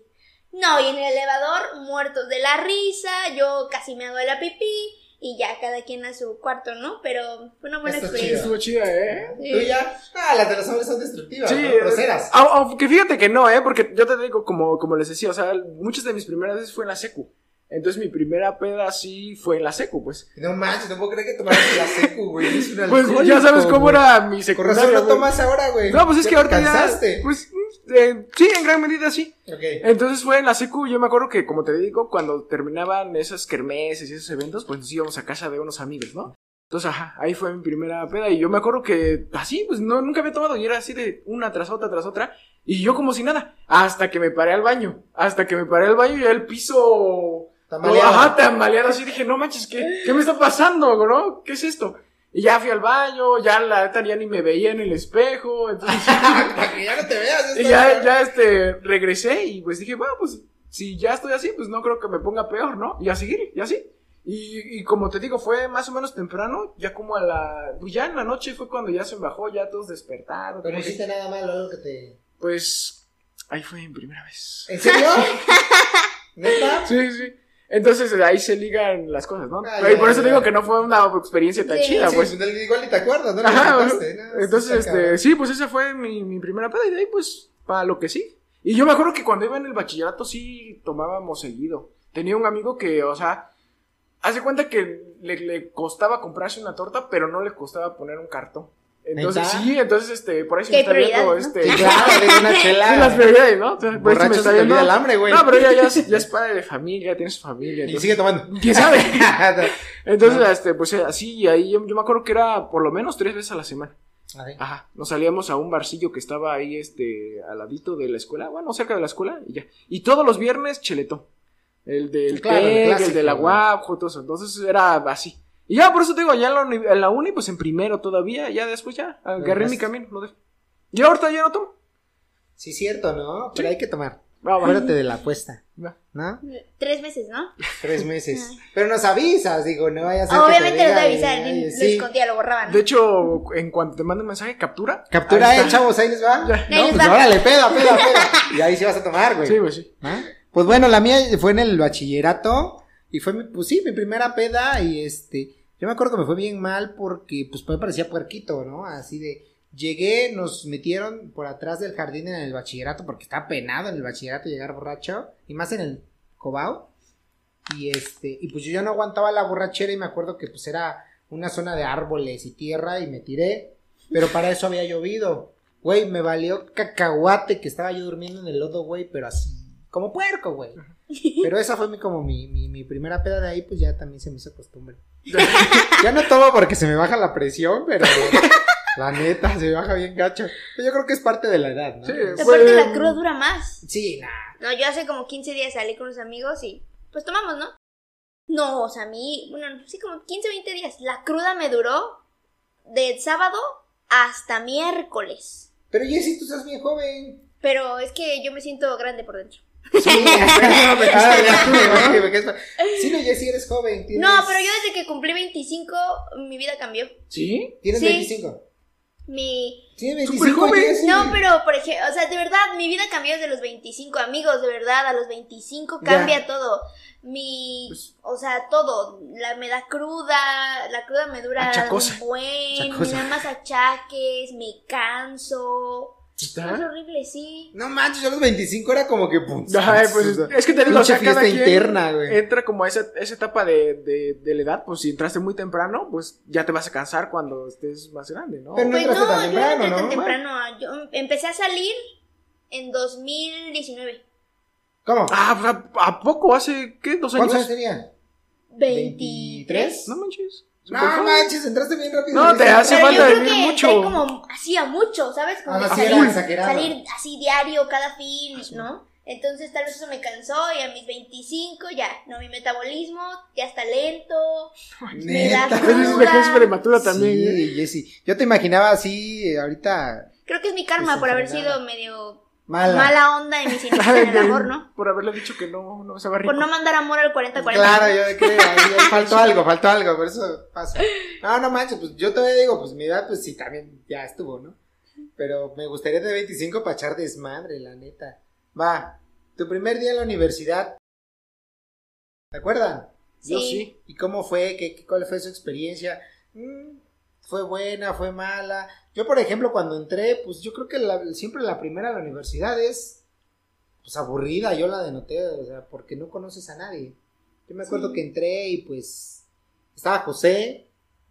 No, y en el elevador, muertos de la risa, yo casi me hago de la pipí, y ya cada quien a su cuarto, ¿no? Pero fue una buena experiencia. Estuvo chida, ¿eh? Tú ya. Ah, las de los hombres son destructivas, Sí, ¿no? Groseras. au- Aunque fíjate que no, ¿eh? Porque yo te digo, como, como les decía, o sea, muchas de mis primeras veces fue en la secu. Entonces mi primera peda sí fue en la secu, pues. No manches, no puedo creer que tomaras la secu, güey. Es Pues ya sabes cómo güey. era mi secundaria. razón no tomas ahora, güey. No, pues es Ya que ahorita ya. cansaste. Pues eh, sí, en gran medida sí. Ok. Entonces fue en la secu, yo me acuerdo que, como te digo, cuando terminaban esas kermeses y esos eventos, pues nos íbamos a casa de unos amigos, ¿no? Entonces, ajá, ahí fue mi primera peda. Y yo me acuerdo que así, pues no, nunca había tomado. Y era así de una tras otra, tras otra. Y yo como si nada. Hasta que me paré al baño. Hasta que me paré al baño y ya el piso. Tambaleado. Ajá, tambaleado. Así dije, no manches, ¿qué, ¿qué me está pasando, no? ¿Qué es esto? Y ya fui al baño, ya la neta ya ni me veía en el espejo. Entonces, Para que ya no te veas. y ya, no- ya este, regresé y pues dije, bueno, pues si ya estoy así, pues no creo que me ponga peor, ¿no? Y a seguir, y así. Y, y como te digo, fue más o menos temprano, ya como a la, pues ya en la noche fue cuando ya se me bajó, ya todos despertaron. Pero que- hiciste nada malo, algo que te. pues ahí fue mi primera vez. ¿En serio? ¿Neta? Sí, sí. Entonces ahí se ligan las cosas, ¿no? Ah, y por eso digo que no fue una experiencia tan chida, pues. igual ni te acuerdas, ¿no? Ajá, ¿no? entonces, este, sí, pues esa fue mi, mi primera peda y de ahí, pues, para lo que sí. Y yo me acuerdo que cuando iba en el bachillerato sí tomábamos seguido. Tenía un amigo que, o sea, hace cuenta que le, le costaba comprarse una torta, pero no le costaba poner un cartón. Entonces, sí, entonces, este, por ahí se me está viendo, este... Sí, claro, de una Sí, chela. las prioridades, ¿no? O sea, por eso me Borracho está se viendo. el hambre, güey. No, pero ella ya, es- ya es padre de familia, tiene su familia. Y entonces- sigue tomando. ¿Quién sabe? Entonces, este, pues eh, así, y ahí yo, yo me acuerdo que era por lo menos tres veces a la semana. Ay, Ajá. Nos salíamos a un barcillo que estaba ahí, este, al ladito de la escuela, bueno, cerca de la escuela, y ya. Y todos los viernes, cheletón. El del Claro, el TEC, el, clásico, de la. UAP, todo eso. Entonces era así. Y ya, por eso te digo, ya en la, uni, en la uni, pues en primero todavía, ya después ya, agarré mi camino. Lo dejé. Y ahorita ya no tomo. Sí, cierto, ¿no? Pero hay que tomar. Acuérdate de la apuesta. ¿no? Tres meses, ¿no? Tres meses. Pero nos avisas, digo, no vaya a obviamente de ay, ni- lo sí. escondía, lo borraban. ¿no? De hecho, en cuanto te mande un mensaje, captura. Captura, eh, chavos, ahí les va. Ya. No, les pues va. órale, peda, peda, peda. Y ahí sí vas a tomar, güey. Sí, pues sí. ¿Ah? Pues bueno, la mía fue en el bachillerato y fue mi, pues sí, mi primera peda y este, yo me acuerdo que me fue bien mal porque pues me parecía puerquito, ¿no? Así de, llegué, nos metieron por atrás del jardín en el bachillerato porque estaba penado en el bachillerato llegar borracho y más en el cobao y este, y pues yo ya no aguantaba la borrachera y me acuerdo que pues era una zona de árboles y tierra y me tiré, pero para eso había llovido. Güey, me valió cacahuate que estaba yo durmiendo en el lodo, güey, pero así, como puerco, güey. Pero esa fue mi, como mi, mi, mi primera peda de ahí, pues ya también se me hizo costumbre. ya no tomo porque se me baja la presión, pero la neta, se me baja bien gacho. Yo creo que es parte de la edad, ¿no? Sí, Aparte la cruda dura más. Sí, nah. No, yo hace como 15 días salí con los amigos y pues tomamos, ¿no? No, o sea, a mí, bueno, sí, como 15, 20 días. La cruda me duró de sábado hasta miércoles. Pero Jessy, tú estás bien joven. Pero es que yo me siento grande por dentro. Sí, ya, Sí, no, Jessy, eres joven. tienes- No, pero yo desde que cumplí 25, mi vida cambió. ¿Sí? Tienes Sí. 25. Mi... Tienes Súper 25, joven. No, pero por ejemplo, o sea, de verdad, mi vida cambió desde los 25, amigos, de verdad, a los 25 Ya. cambia todo. Mi, Pues- o sea, todo, la me da cruda, la cruda me dura Achacosa. un buen, Achacosa. me da más achaques, me canso. Es horrible, sí. No manches, yo a los 25 era como que. Ay, pues, es que te digo, o sea, fiesta interna, güey. entra como a esa, esa etapa de, de, de la edad, pues si entraste muy temprano, pues ya te vas a cansar cuando estés más grande, ¿no? Pero no Pues entraste no, tan yo no temprano, entré tan ¿no? temprano. Yo empecé a salir en 2019. ¿Cómo? Ah, pues, ¿a, a poco? ¿Hace qué? ¿Dos ¿Cuántos años años? tenía? 23. No manches. No joven. manches, entraste bien rápido. No, te hace Pero yo falta vivir que mucho. entré como hacía mucho, ¿sabes? Como Ah, era salir, salir así diario, cada fin, ¿no? Entonces tal vez eso me cansó y a mis 25 ya, ¿no? Mi metabolismo ya está lento, me da Neta. A veces es vejez cruda. prematura también. ¿eh? Sí, Jessy. Yo te imaginaba así, eh, ahorita, Creo que es mi karma por haber sido medio mala. mala onda en mis inicios en el amor, ¿no? Por haberle dicho que no, no se va rico. Por no mandar amor al 40-40. Claro, yo creo, ahí, ahí faltó algo, faltó algo, por eso pasa. No, no manches, pues yo todavía digo, pues mi edad, pues sí, también ya estuvo, ¿no? Pero me gustaría de 25 para echar desmadre, la neta. Va, tu primer día en la universidad. ¿Te acuerdan? Yo Sí. ¿Y cómo fue? ¿Qué, qué- cuál fue su experiencia? Mm, ¿Fue buena? ¿Fue mala? Yo, por ejemplo, cuando entré, pues yo creo que la- siempre la primera a la universidad es pues aburrida, yo la denoté, o sea, porque no conoces a nadie. Yo me acuerdo Sí. que entré y pues estaba José,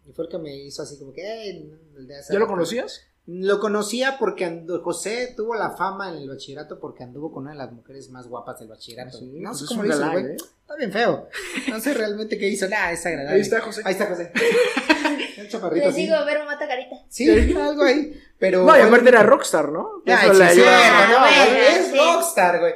y fue el que me hizo así como que, "Ey, no, el de hace ¿Ya lo rato". conocías? Lo conocía porque José tuvo la fama en el bachillerato porque anduvo con una de las mujeres más guapas del bachillerato. Sí, no pues sé es cómo lo hizo, güey. ¿eh? Está bien feo. No sé realmente qué hizo. Nada, es agradable. Ahí está José. Ahí está José. Un chaparrito Les digo, ver, mata carita. Sí, algo ahí. Pero. No, y aparte era rockstar, ¿no? Ay, Eso sí, no, es sí. rockstar, güey.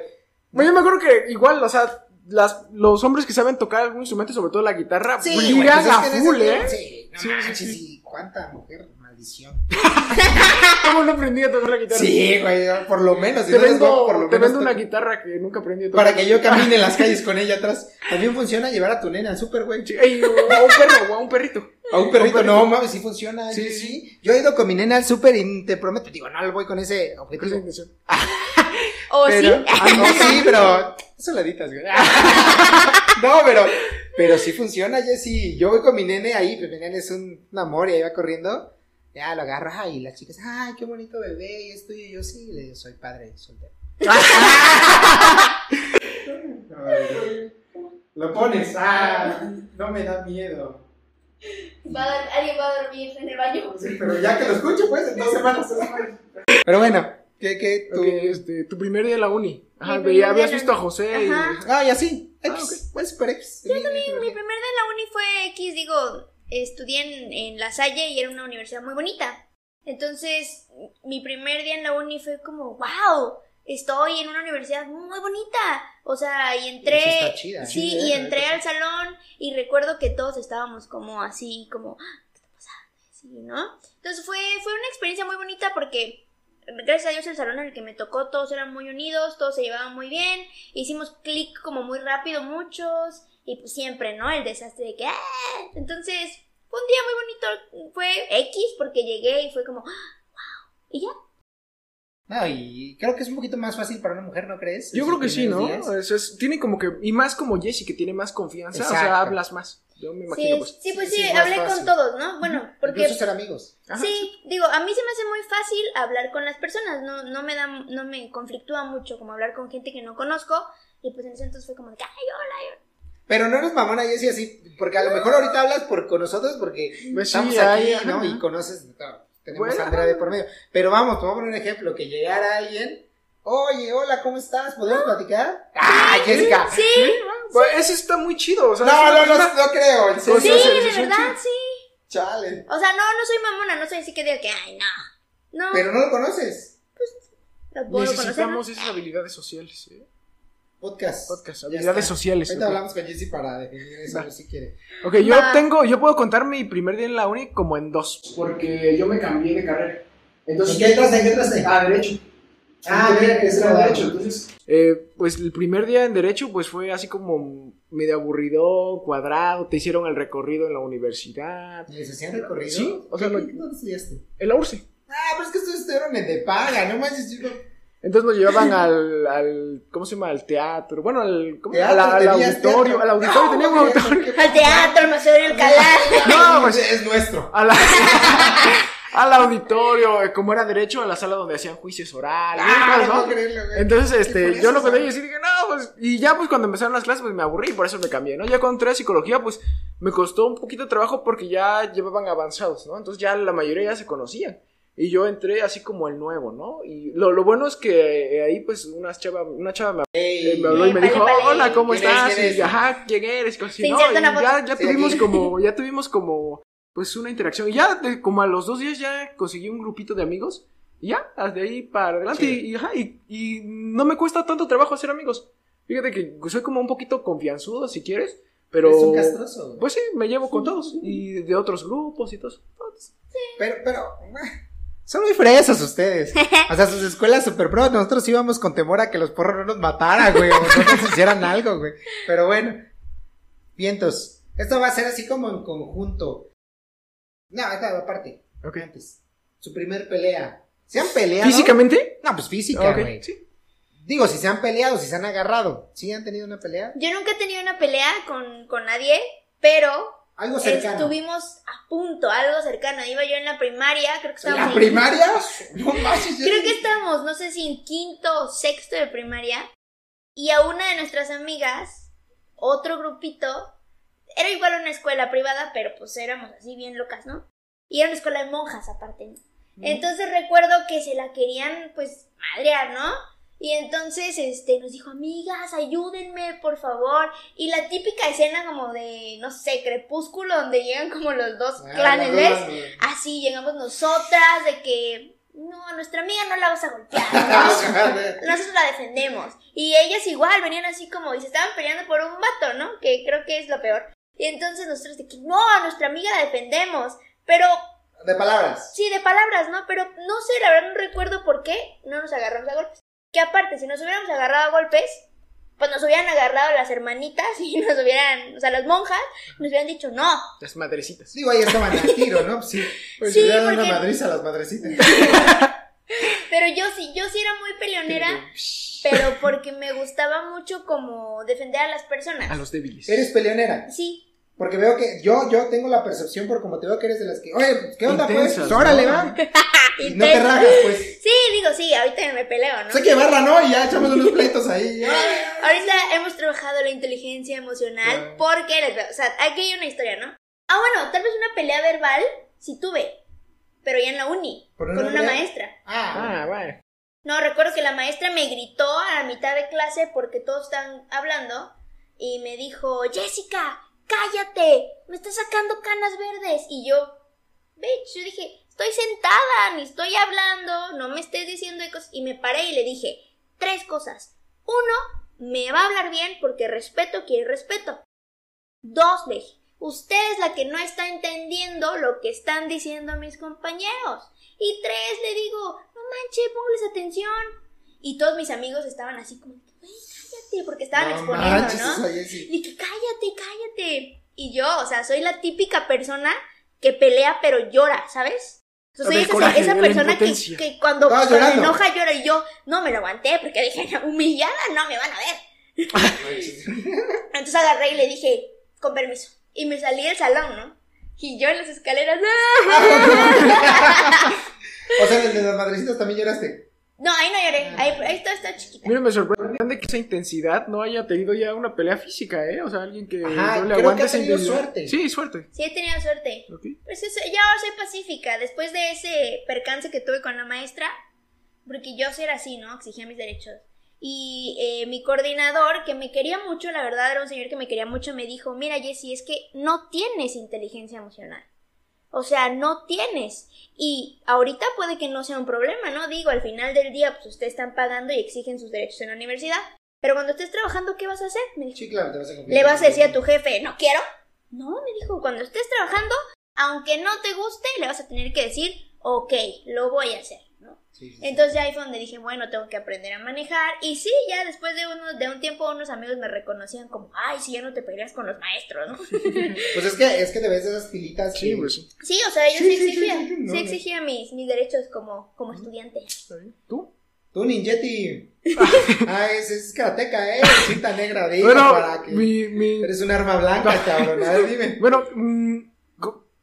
Bueno, yo me acuerdo que igual, o sea, las, los hombres que saben tocar algún instrumento, sobre todo la guitarra, Sí, ligan pues es a full, ¿eh? Sí, no Sí, sí, manches, sí. sí. ¿Cuánta mujer? Maldición. ¿Cómo no aprendí a tocar la guitarra? Sí, güey, por lo menos. si Te no eres guapo, vendo, por lo te menos vendo una guitarra que nunca aprendí a tocar. Para que yo camine en las calles con ella atrás. También funciona llevar a tu nena al súper, güey. Sí, ey, o a un perro, o a un perrito. A un perrito, no, mames, sí funciona. Sí, Sí, sí. Yo he ido con mi nena al súper y te prometo, digo, no, voy con ese Esa objetivo. intención. ¿O pero, sí? Ah, no, sí, pero. Editas, güey. No, pero. Pero sí funciona, Jessy. Yo voy con mi nene ahí, pues mi nene es un, un amor y ahí va corriendo. Ya lo agarro, ay, y las chicas, ay, qué bonito bebé, y esto y yo sí, le digo, soy padre soltero. Lo pones, ah, no me da miedo. Va a dar- alguien va a dormir en el baño. Sí, pero ya que lo escucho, pues, en dos semanas. Pero bueno, ¿qué, qué, tú? Ok, este, tu primer día en la uni. Ajá, día habías visto a. José y... Ah, ya sí. Ah, X, pues, super X. Mi primer día en la uni fue X, digo, estudié en, en La Salle y era una universidad muy bonita. Entonces, mi primer día en la uni fue como, wow, estoy en una universidad muy bonita. O sea, y entré, Sí está chida, sí, y entré al salón y recuerdo que todos estábamos como así, como, "Ah, ¿qué está pasando? Sí, ¿no? Entonces fue, fue una experiencia muy bonita porque gracias a Dios el salón en el que me tocó todos eran muy unidos, todos se llevaban muy bien, hicimos clic como muy rápido muchos y pues siempre, ¿no? El desastre de que ¡ah! Entonces fue un día muy bonito, fue X porque llegué y fue como wow! Y ya. No, y creo que es un poquito más fácil para una mujer, ¿no crees? Yo creo que sí, ¿no? Es, es- tiene como que... Y más como Jessie, que tiene más confianza. O sea, Exacto. hablas más. Yo me imagino, Sí, pues. sí, pues sí, sí, hablé fácil. con todos, ¿no? Bueno, porque Incluso ser amigos. Ajá. Sí, digo, a mí se me hace muy fácil hablar con las personas, no, no me da, no me conflictúa mucho como hablar con gente que no conozco, y pues en ese entonces fue como de ay, hola, Pero no eres mamona, Jessie, así, porque a lo mejor ahorita hablas por, con nosotros porque Pues sí, estamos ahí, aquí, ajá. ¿no? Y conoces, no, tenemos Bueno, a Andrea de por medio. Pero vamos, te voy a poner un ejemplo, que llegara alguien, oye, hola, ¿cómo estás? ¿Podemos platicar? ¡Ah, Jessica! Sí, Pues eso está muy chido. O sea, No, no, no, no creo, en O serio. sí, sea, sí, de sí, verdad, sí. Chale. O sea, no, no soy mamona, no soy así que diga que, ay, no. No, Pero no lo conoces. lo puedo conocer. Necesitamos ¿no? esas habilidades sociales, ¿eh? Podcast. Podcast, habilidades sociales. Ahorita ok. hablamos con Jessie para definir eso, si quiere. Ok, yo Va. tengo, yo puedo contar mi primer día en la uni como en dos, porque yo me cambié de carrera. Entonces, ¿En qué entraste? ¿En qué entraste? a derecho. Ah, mira que es entré a graduado. derecho, entonces, eh, pues el primer día en derecho, pues fue así como medio aburrido, cuadrado, te hicieron el recorrido en la universidad, ¿Les hacían recorrido? Sí, o sea, ¿Qué- lo- ¿Dónde estudiaste? en la URSE. Ah, pero es que ustedes estudiaron en de paga, no manches, chico. Entonces nos llevaban al, al, ¿cómo se llama? Al teatro, bueno, al, ¿cómo? Teatro, Al- al, auditorio, teatro. al auditorio, No, teníamos güey, auditorio. Al teatro, no sé, el. No, pues, es, es nuestro. a la- al auditorio, eh, como era derecho, a la sala donde hacían juicios orales, Ah, ¿no? no puedo creerlo, güey. Entonces, Y este, yo lo conté y sabes. así dije, no, pues, y ya pues cuando empezaron las clases, pues me aburrí y por eso me cambié, ¿no? Ya cuando entré a psicología, pues me costó un poquito de trabajo porque ya llevaban avanzados, ¿no? Entonces ya la mayoría ya se conocían. Y yo entré así como el nuevo, ¿no? Y lo, lo bueno es que eh, ahí, pues, una chava, una chava me, Ey, me habló y me Vale, dijo, vale. hola, ¿cómo estás? ¿Quién Y, ajá, ¿quién eres? Así, ¿no? Y ya, ya Sí, tuvimos aquí. como, ya tuvimos como, pues, una interacción. Y ya, de- como a los dos días ya conseguí un grupito de amigos. Y ya, de ahí para adelante. Sí. Y, ajá, y, y no me cuesta tanto trabajo hacer amigos. Fíjate que soy como un poquito confianzudo, si quieres. Pero, Es un castroso. pues sí, me llevo con todos. Y de otros grupos y todo. Pero, pero. Son muy fresas ustedes. O sea, sus escuelas super pro. Nosotros íbamos con temor a que los porros no nos mataran, güey. O no nos hicieran algo, güey. Pero bueno. Vientos. Esto va a ser así como en conjunto. No, esta aparte. Ok. Antes. Su primer pelea. ¿Se han peleado? ¿Físicamente? No, pues física, Ok, güey. sí. Digo, si se han peleado, si se han agarrado. ¿Sí han tenido una pelea? Yo nunca he tenido una pelea con, con nadie, pero Algo cercano. estuvimos a punto, algo cercano. Iba yo en la primaria, creo que ¿En estábamos la en- primaria? No yo- Creo que estábamos, no sé si en quinto o sexto de primaria. Y a una de nuestras amigas, otro grupito, era igual una escuela privada, pero pues éramos así bien locas, ¿no? Y era una escuela de monjas aparte. ¿no? Entonces recuerdo que se la querían, pues, madrear, ¿no? Y entonces, este, nos dijo, amigas, ayúdenme, por favor. Y la típica escena como de, no sé, crepúsculo, donde llegan como los dos Ah, clanes. Así llegamos nosotras, de que, no, a nuestra amiga no la vas a golpear, Ah, ¿no? nosotros la defendemos. Y ellas igual venían así como, y se estaban peleando por un vato, ¿no? Que creo que es lo peor. Y entonces nosotros de que, no, a nuestra amiga la defendemos. Pero, De palabras. sí, de palabras, ¿no? Pero no sé, la verdad no recuerdo por qué no nos agarramos a golpes. Que aparte, si nos hubiéramos agarrado a golpes, pues nos hubieran agarrado las hermanitas y nos hubieran, o sea, las monjas, nos hubieran dicho no. Las madrecitas. Digo, ahí estaban al tiro, ¿no? Sí. Pues Sí, le porque- una madriza a las madrecitas. Pero yo sí, yo sí era muy peleonera, pero porque me gustaba mucho como defender a las personas. A los débiles. Eres peleonera. Sí, Porque veo que yo, yo tengo la percepción por como te veo que eres de las que, oye, pues, ¿qué onda, pues? Intensas, Pues, órale, ¿no? va. Y no te rajas, pues. Sí, digo, sí, ahorita me peleo, ¿no? Hay que llevarla, ¿no? Y ya echamos unos pleitos ahí. Ahorita hemos trabajado la inteligencia emocional Claro. porque, les veo- o sea, aquí hay una historia, ¿no? Ah, bueno, tal vez una pelea verbal sí tuve, pero ya en la uni, ¿Por con una maestra. Ah, Ah, bueno. No, recuerdo que la maestra me gritó a la mitad de clase porque todos están hablando y me dijo, Jessica, cállate, me estás sacando canas verdes. Y yo, bitch, yo dije, estoy sentada, ni estoy hablando, no me estés diciendo de cosas. Y me paré y le dije, tres cosas. Uno, me va a hablar bien porque respeto quiere respeto. Dos, le dije, usted es la que no está entendiendo lo que están diciendo mis compañeros. Y tres, le digo, no manches, póngales atención. Y todos mis amigos estaban así como, cállate, porque estaban no exponiendo, manches, ¿no? Y que cállate, cállate. Y yo, o sea, soy la típica persona que pelea pero llora, ¿sabes? Soy esa, persona que, que cuando, se enoja llora y yo no me lo aguanté porque dije, "No, humillada no me van a ver. Entonces agarré y le dije, con permiso. Y me salí del salón, ¿no? Y yo en las escaleras, O sea, el de las madrecitas también lloraste. No, ahí no lloré, ahí, ahí está, está chiquita. Mira, me sorprende que esa intensidad no haya tenido ya una pelea física, ¿eh? O sea, alguien que Ajá, no le creo aguante que ha tenido suerte. Sí, suerte. Sí, he tenido suerte. Ok. Pues eso, ya ahora soy pacífica. Después de ese percance que tuve con la maestra, porque yo sí era así, ¿no? Exigía mis derechos. Y eh, mi coordinador, que me quería mucho, la verdad era un señor que me quería mucho, me dijo, mira Jessie, es que no tienes inteligencia emocional. O sea, no tienes. Y ahorita puede que no sea un problema, ¿no? Digo, al final del día, pues ustedes están pagando y exigen sus derechos en la universidad. Pero cuando estés trabajando, ¿qué vas a hacer? Me dijo. Sí, claro, te vas a cumplir. ¿Le vas a decir a tu jefe, no quiero? No, me dijo, cuando estés trabajando, aunque no te guste, le vas a tener que decir, ok, lo voy a hacer, ¿no? Sí. Entonces ahí fue donde dije, bueno, tengo que aprender a manejar. Y sí, ya después de, uno, de un tiempo unos amigos me reconocían como, ay, si ya no te peleas con los maestros, ¿no? Pues es que, es que debes de esas pilitas. Sí, que- pues sí. Sí, o sea, yo sí, Sí, sí, sí, exigía, sí, no, sí no. exigía mis, mis derechos como, como estudiante. ¿Tú? Tú, Ninjetti. ah, es, es karateca, ¿eh? Cinta negra, digo, Bueno, para que... mi, mi... Eres un arma blanca, cabrón. A ver, dime. Bueno, mm, co-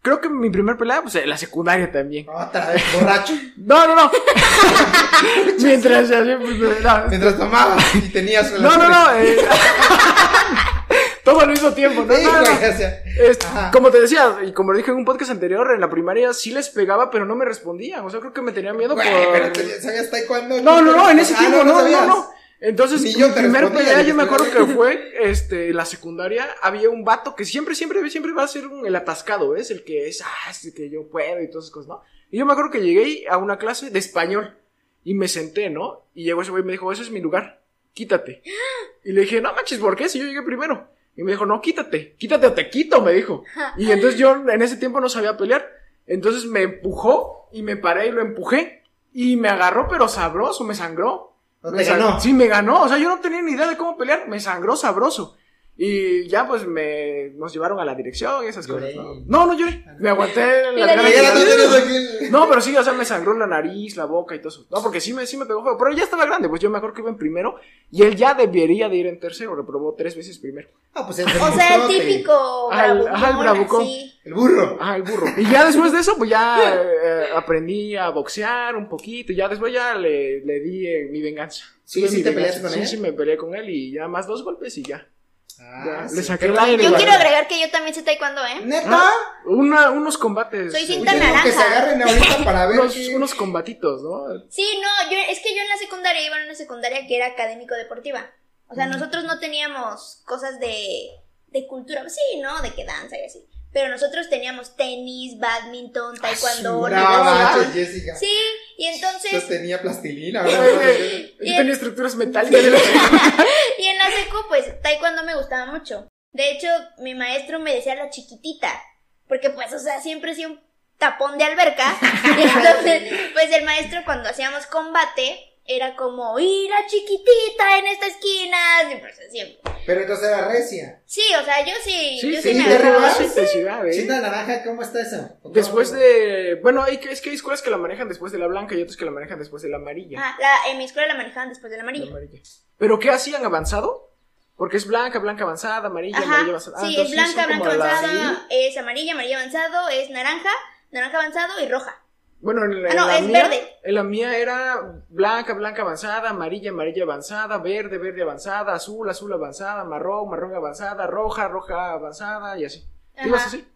creo que mi primer pelea, pues en la secundaria también. Otra vez, borracho. No, no, no. Mientras no, Mientras tomabas y tenías no, no, no. eh, Todo al mismo tiempo, ¿no? Sí, no, como te decía, y como lo dije en un podcast anterior, en la primaria sí les pegaba, pero no me respondían. O sea, creo que me tenía miedo güey, por. pero ya sabías taekwondo. No, no, no, en ese Ah, tiempo, no, no, no. Entonces, mi primer pelea, yo me acuerdo que fue, este, la secundaria, había un vato que siempre, siempre, siempre va a ser un- el atascado, ¿ves? El que es, ah, es que yo puedo y todas esas cosas, ¿no? Y yo me acuerdo que llegué a una clase de español y me senté, ¿no? Y llegó ese güey y me dijo, ese es mi lugar, quítate. Y le dije, no manches, ¿por qué? Si yo llegué primero. Y me dijo, no, quítate, quítate o te quito, me dijo. Y entonces yo en ese tiempo no sabía pelear. Entonces me empujó y me paré y lo empujé. Y me agarró, pero sabroso, me sangró. Me ganó. Sí, me ganó. O sea, yo no tenía ni idea de cómo pelear. Me sangró sabroso. Y ya, pues, me, nos llevaron a la dirección y esas Lloré. cosas. No, no, no lloré. Me aguanté la No, pero sí, o sea, me sangró la nariz, la boca y todo eso. No, porque sí me, sí me pegó feo. Pero ya estaba grande, pues yo me acuerdo que iba en primero. Y él ya debería de ir en tercero. Reprobó tres veces primero. Ah, pues el O sea, el típico Ajá, el- bravucón, ajá, el bravucón. así. El burro. Ah, el burro. Y ya después de eso, pues ya eh, aprendí a boxear un poquito. Y ya después ya le, le di eh, mi venganza. Sí, sí mi te peleaste con sí, él. Sí, me peleé con él y ya más dos golpes y ya. Ah, Ya, le saqué qué el aire, Yo quiero agregar que yo también sé taekwondo, ¿eh? ¿Neta? Ah, una, unos combates. Soy eh, cinta Uy, tengo que se naranja. agarren ahorita para ver unos, qué- unos combatitos, ¿no? Sí, no, yo, es que yo en la secundaria iba en una secundaria que era académico-deportiva. O sea, nosotros no teníamos cosas de, de cultura, sí, ¿no? De que danza y así. Pero nosotros teníamos tenis, badminton, taekwondo, No manches, Jessica. Sí, y Yo entonces, tenía plastilina. Yo tenía estructuras metálicas. y en la secu, pues, taekwondo me gustaba mucho. De hecho, mi maestro me decía la chiquitita, porque pues, o sea, siempre he sido un tapón de alberca. y entonces, pues el maestro cuando hacíamos combate, era como, y la chiquitita en esta esquina, y pues siempre. Pero entonces era recia. Sí, o sea, yo sí, Sí, yo sí, sí, me. Sí, ¿eh? Cinta naranja, ¿cómo está eso? Después de. Bueno, hay, que- es que hay escuelas que la manejan después de la blanca y otras que la manejan después de la amarilla. Ah, la, en mi escuela la manejaban después de la La amarilla. ¿Pero qué hacían avanzado? Porque es blanca, blanca avanzada, amarilla, Ajá, amarilla avanzada. Ah, sí, es blanca, blanca avanzada, es amarilla, amarilla avanzado, es naranja, naranja avanzado y roja. Bueno, en, la- Ah, no, en la es mía, verde. En la mía era blanca, blanca avanzada, amarilla, amarilla avanzada, verde, verde avanzada, azul, azul avanzada, marrón, marrón avanzada, roja, roja avanzada y así. Ajá. ¿Ibas así?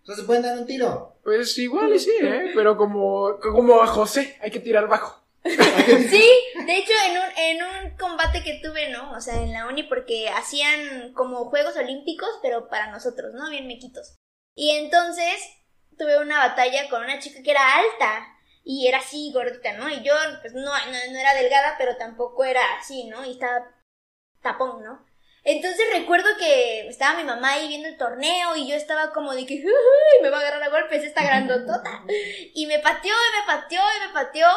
Entonces pueden dar un tiro. Pues igual y sí, ¿eh? Pero como, como a José, hay que tirar bajo. Sí, de hecho en un, en un combate que tuve, ¿no? O sea, en la uni porque hacían como Juegos Olímpicos, pero para nosotros, ¿no? Bien mequitos. Y entonces tuve una batalla con una chica que era alta y era así gordita, ¿no? Y yo pues no, no, no era delgada, pero tampoco era así, ¿no? Y estaba tapón, ¿no? Entonces recuerdo que estaba mi mamá ahí viendo el torneo y yo estaba como de que "Uy, me va a agarrar a golpes esta grandotota. Y me pateó y me pateó y me pateó.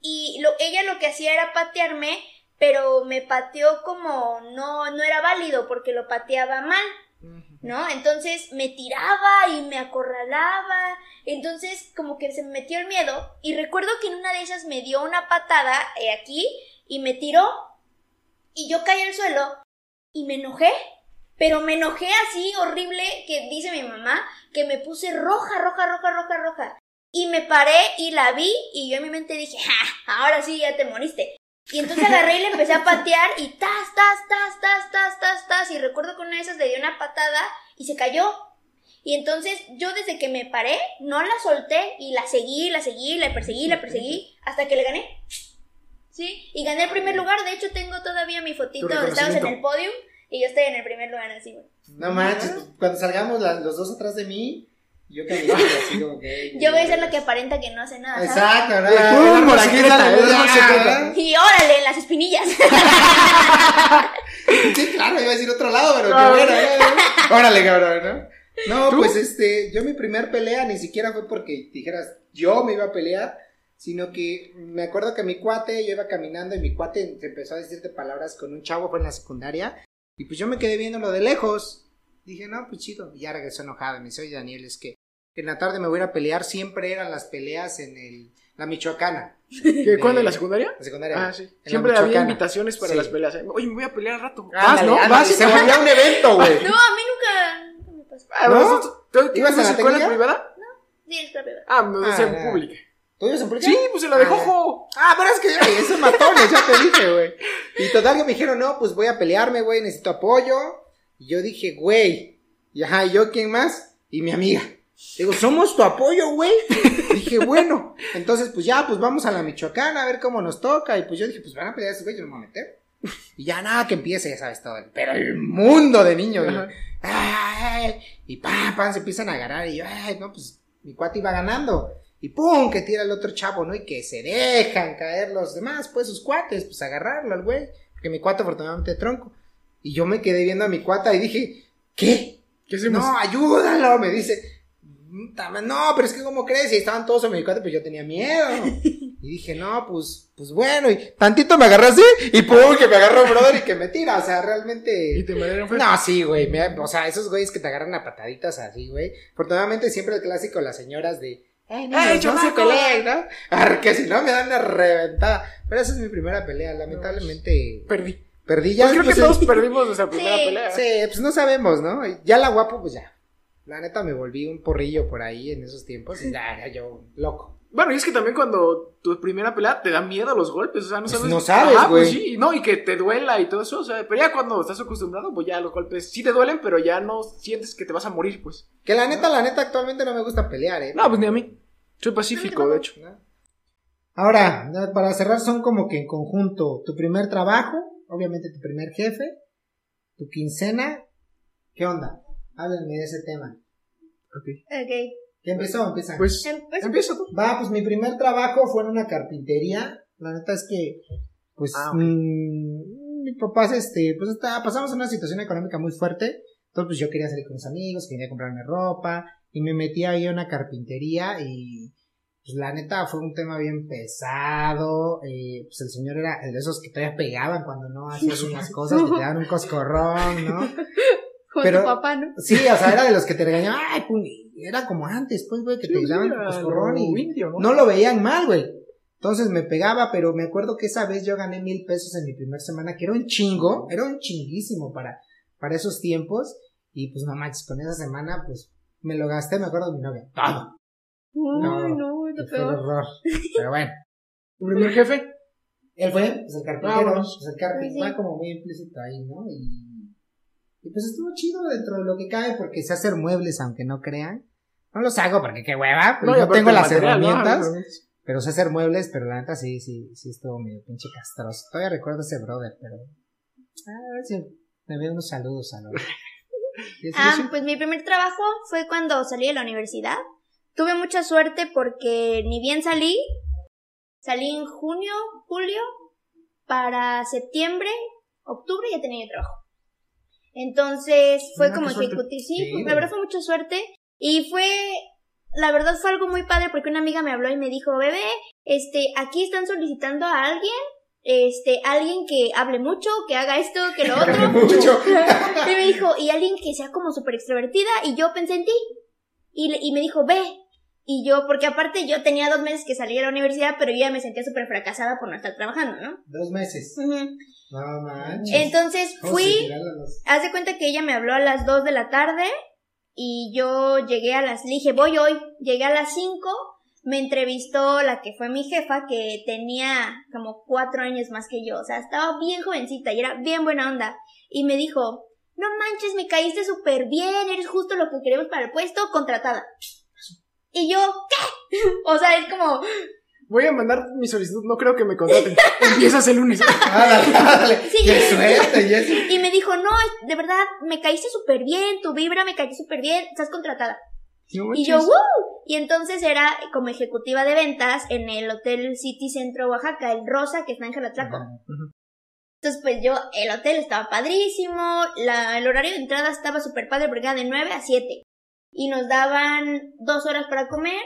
Y lo, ella lo que hacía era patearme, pero me pateó como no, no era válido porque lo pateaba mal. ¿No? Entonces me tiraba y me acorralaba. Entonces como que se me metió el miedo. Y recuerdo que en una de esas me dio una patada eh, aquí y me tiró. Y yo caí al suelo y me enojé. Pero me enojé así horrible que dice mi mamá que me puse roja, roja, roja, roja, roja. Y me paré y la vi y yo en mi mente dije, ¡ja! Ahora sí ya te moriste. Y entonces agarré y le empecé a patear y tas, tas, tas, tas, tas, tas, tas. Y recuerdo que una de esas le dio una patada y se cayó. Y entonces yo desde que me paré, no la solté y la seguí, la seguí, la perseguí, la perseguí, hasta que le gané. Sí, y gané el primer lugar. De hecho, tengo todavía mi fotito donde estamos en el podium y yo estoy en el primer lugar así, güey. No manches, pues, cuando salgamos la- los dos atrás de mí, yo caminando así como que. Yo voy a ser la que aparenta que no hace nada, ¿sabes? Exacto, ¿no? Ah, por aquí sale, el árbol ah, secreta. Y órale, en las espinillas. Sí, claro, iba a decir otro lado, pero Ah. qué bueno, ¿no? Órale, cabrón, ¿no? No, ¿Tú? pues este, yo mi primer pelea ni siquiera fue porque dijeras yo me iba a pelear, sino que me acuerdo que mi cuate, yo iba caminando y mi cuate se empezó a decirte palabras con un chavo, fue en la secundaria, y pues yo me quedé viéndolo de lejos. Dije, no, pues chido. Y ya regresó enojado. Me dice, oye, Daniel, es que en la tarde me voy a ir a pelear. Siempre eran las peleas en el, la Michoacana. ¿Qué, ¿Cuándo en la secundaria? La secundaria. Ah, sí. Siempre había invitaciones para Sí. las peleas. Oye, me voy a pelear al rato. Vas, ¿no? Vas se volvió un evento, güey. No, a mí nunca, nunca me pasó. Ah, ¿No? ¿tú- tú- tú ¿Ibas a ibas la escuela privada? Sí, es propio. Ah, no, es Ah, en no. pública. ¿Tú vives en Pública? Sí, pues en la de Ah, Jojo. Ah, pero es que ay, eso es matones, ya te dije, güey. Y total que me dijeron, no, pues voy a pelearme, güey, necesito apoyo. Y yo dije, güey. Y ajá, ¿y yo quién más? Y mi amiga. Digo, somos tu apoyo, güey. dije, bueno. Entonces, pues ya, pues vamos a la Michoacana a ver cómo nos toca. Y pues yo dije, pues van a pelear esos güey, yo no me voy a meter. Y ya nada, que empiece, ya sabes todo. Pero el mundo de niños. Ay, y pam, pam, se empiezan a agarrar. Y yo, ay, no, pues mi cuate iba ganando. Y pum, que tira el otro chavo, ¿no? Y que se dejan caer los demás, pues sus cuates, pues agarrarlo al güey. Porque mi cuate afortunadamente tronco. Y yo me quedé viendo a mi cuata y dije, ¿qué? ¿Qué hacemos? No, ayúdalo, me dice. "Puta madre, No, pero es que ¿cómo crees? Y estaban todos sobre mi cuate, pues yo tenía miedo. Y dije, no, pues, pues bueno, y tantito me agarré así, y pum, que me agarró brother y que me tira, o sea, realmente. Y te madrearon. No, sí, güey. me- O sea, esos güeyes que te agarran a pataditas así, güey. Afortunadamente siempre el clásico, las señoras de. Ay, no, ¡Ey, no se chamaco! peleen, ¿no? Porque si no me dan una reventada. Pero esa es mi primera pelea. Lamentablemente Perdí. Perdí ya. Pues creo que todos perdimos nuestra primera Sí. pelea. Sí, pues no sabemos, ¿no? Ya la guapo, pues ya. La neta me volví un porrillo por ahí en esos tiempos y ya, ya yo loco. Bueno, y es que también cuando tu primera pelea te da miedo los golpes, o sea, no Pues sabes. no sabes, Ajá, pues güey. sí, no, y que te duela y todo eso, o sea, pero ya cuando estás acostumbrado, pues ya los golpes sí te duelen, pero ya no sientes que te vas a morir, pues. Que la neta, la neta, actualmente no me gusta pelear, ¿eh? No, pues ni a mí. Soy pacífico, de hecho. Ahora, para cerrar, son como que en conjunto tu primer trabajo, obviamente tu primer jefe, tu quincena. ¿Qué onda? Háblenme de ese tema. Ok. Ok. ¿Qué empezó? Empieza. Pues, Empieza. empieza tú. Va, pues mi primer trabajo fue en una carpintería. La neta es que, pues, Ah, ok. mm, mi papá, este, pues, está, pasamos una situación económica muy fuerte. Entonces, pues, yo quería salir con mis amigos, quería comprarme ropa, y me metí ahí a una carpintería, y, pues, la neta fue un tema bien pesado. eh, pues, el señor era de esos que todavía pegaban cuando no hacías unas cosas, que te daban un coscorrón, ¿no? Con Pero- tu papá, ¿no? Sí, o sea, era de los que te regañaban, ay, pues, era como antes, pues, güey, que te daban tu coscorrón y indio, ¿no? no lo veían mal, güey. Entonces me pegaba, pero me acuerdo que esa vez yo gané mil pesos en mi primer semana, que era un chingo, era un chinguísimo para, para esos tiempos. Y pues no manches, con esa semana, pues me lo gasté, me acuerdo de mi novia. Todo. No, Uy, no, Que lo fue el peor. horror. Pero bueno. ¿Tu primer jefe? Él fue, pues el carpintero, Vámonos. pues el carpintero, sí. como muy implícito ahí, ¿no? Y, y pues estuvo chido dentro de lo que cabe, porque sé hacer muebles, aunque no crean. No los hago porque qué hueva, pues, no, aparte tengo las material, ¿no? herramientas. Pero sé hacer muebles, pero la neta sí, sí, sí estuvo medio pinche castroso. Todavía recuerdo ese brother, pero. A ver si me veo unos saludos a lo. ¿Y así, Ah, sí? pues mi primer trabajo fue cuando salí de la universidad. Tuve mucha suerte porque ni bien salí, salí en junio, julio, para septiembre, octubre ya tenía yo trabajo. Entonces fue Ah, como ejecutivo, sí, Sí, pues, la verdad fue mucha suerte y fue, la verdad fue algo muy padre porque una amiga me habló y me dijo, bebé, este, aquí están solicitando a alguien, este, alguien que hable mucho, que haga esto, que lo otro. Mucho. Y me dijo, y alguien que sea como súper extrovertida, y yo pensé en ti. Y, le- y me dijo, ve. Y yo, porque aparte yo tenía dos meses que salí de la universidad, pero yo ya me sentía súper fracasada por no estar trabajando, ¿no? Dos meses. No manches. Entonces ¿Cómo se fui, haz de cuenta que ella me habló a las 2 de la tarde, y yo llegué a las, le dije, voy hoy, llegué a las 5, me entrevistó la que fue mi jefa, que tenía como cuatro años más que yo, o sea, estaba bien jovencita y era bien buena onda, y me dijo, no manches, me caíste súper bien, eres justo lo que queremos para el puesto, contratada. Y yo, ¿qué? O sea, es como, Voy a mandar mi solicitud, no creo que me contraten. Empiezas el lunes. Sí. Qué suerte, Jessy. y me dijo, no, de verdad, me caíste súper bien, tu vibra me caíste súper bien, estás contratada. No Y yo. ¡wow! Y entonces era como ejecutiva de ventas en el Hotel City Centro Oaxaca, el Rosa, que está en Jalatlaco. Entonces, pues yo, el hotel estaba padrísimo, la, el horario de entrada estaba súper padre porque era de 9 a 7. Y nos daban dos horas para comer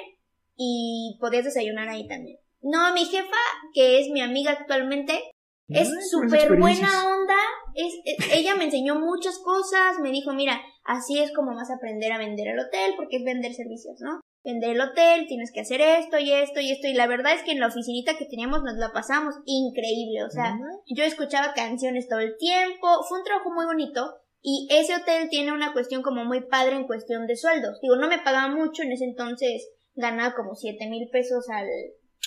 y podías desayunar ahí también. No, mi jefa, que es mi amiga actualmente, es súper buena onda. Es, es- ella me enseñó muchas cosas. Me dijo, mira, así es como vas a aprender a vender el hotel, porque es vender servicios, ¿no? Vender el hotel, tienes que hacer esto y esto y esto. Y la verdad es que en la oficinita que teníamos nos la pasamos increíble. O sea, yo escuchaba canciones todo el tiempo. Fue un trabajo muy bonito. Y ese hotel tiene una cuestión como muy padre en cuestión de sueldos. Digo, no me pagaba mucho. En ese entonces ganaba como 7 mil pesos al,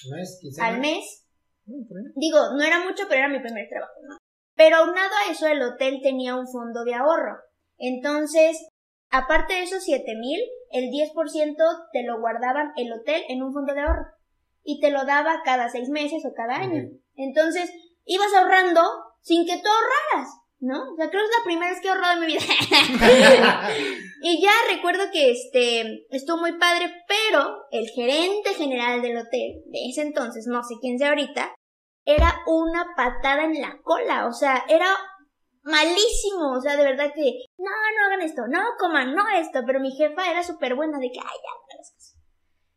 ¿No es quincena? al mes. Digo, no era mucho, pero era mi primer trabajo, ¿no? Pero aunado a eso, el hotel tenía un fondo de ahorro. Entonces, aparte de esos 7 mil, el 10% te lo guardaban el hotel en un fondo de ahorro. Y te lo daba cada seis meses o cada año. Entonces, ibas ahorrando sin que tú ahorraras, ¿no? O sea, creo que es la primera vez que he ahorrado en mi vida. Y ya recuerdo que este estuvo muy padre, pero el gerente general del hotel de ese entonces, no sé quién sea ahorita, era una patada en la cola, o sea, era malísimo, o sea, de verdad que no, no hagan esto, no coman, no esto, pero mi jefa era súper buena de que, ay, ya, hagas caso".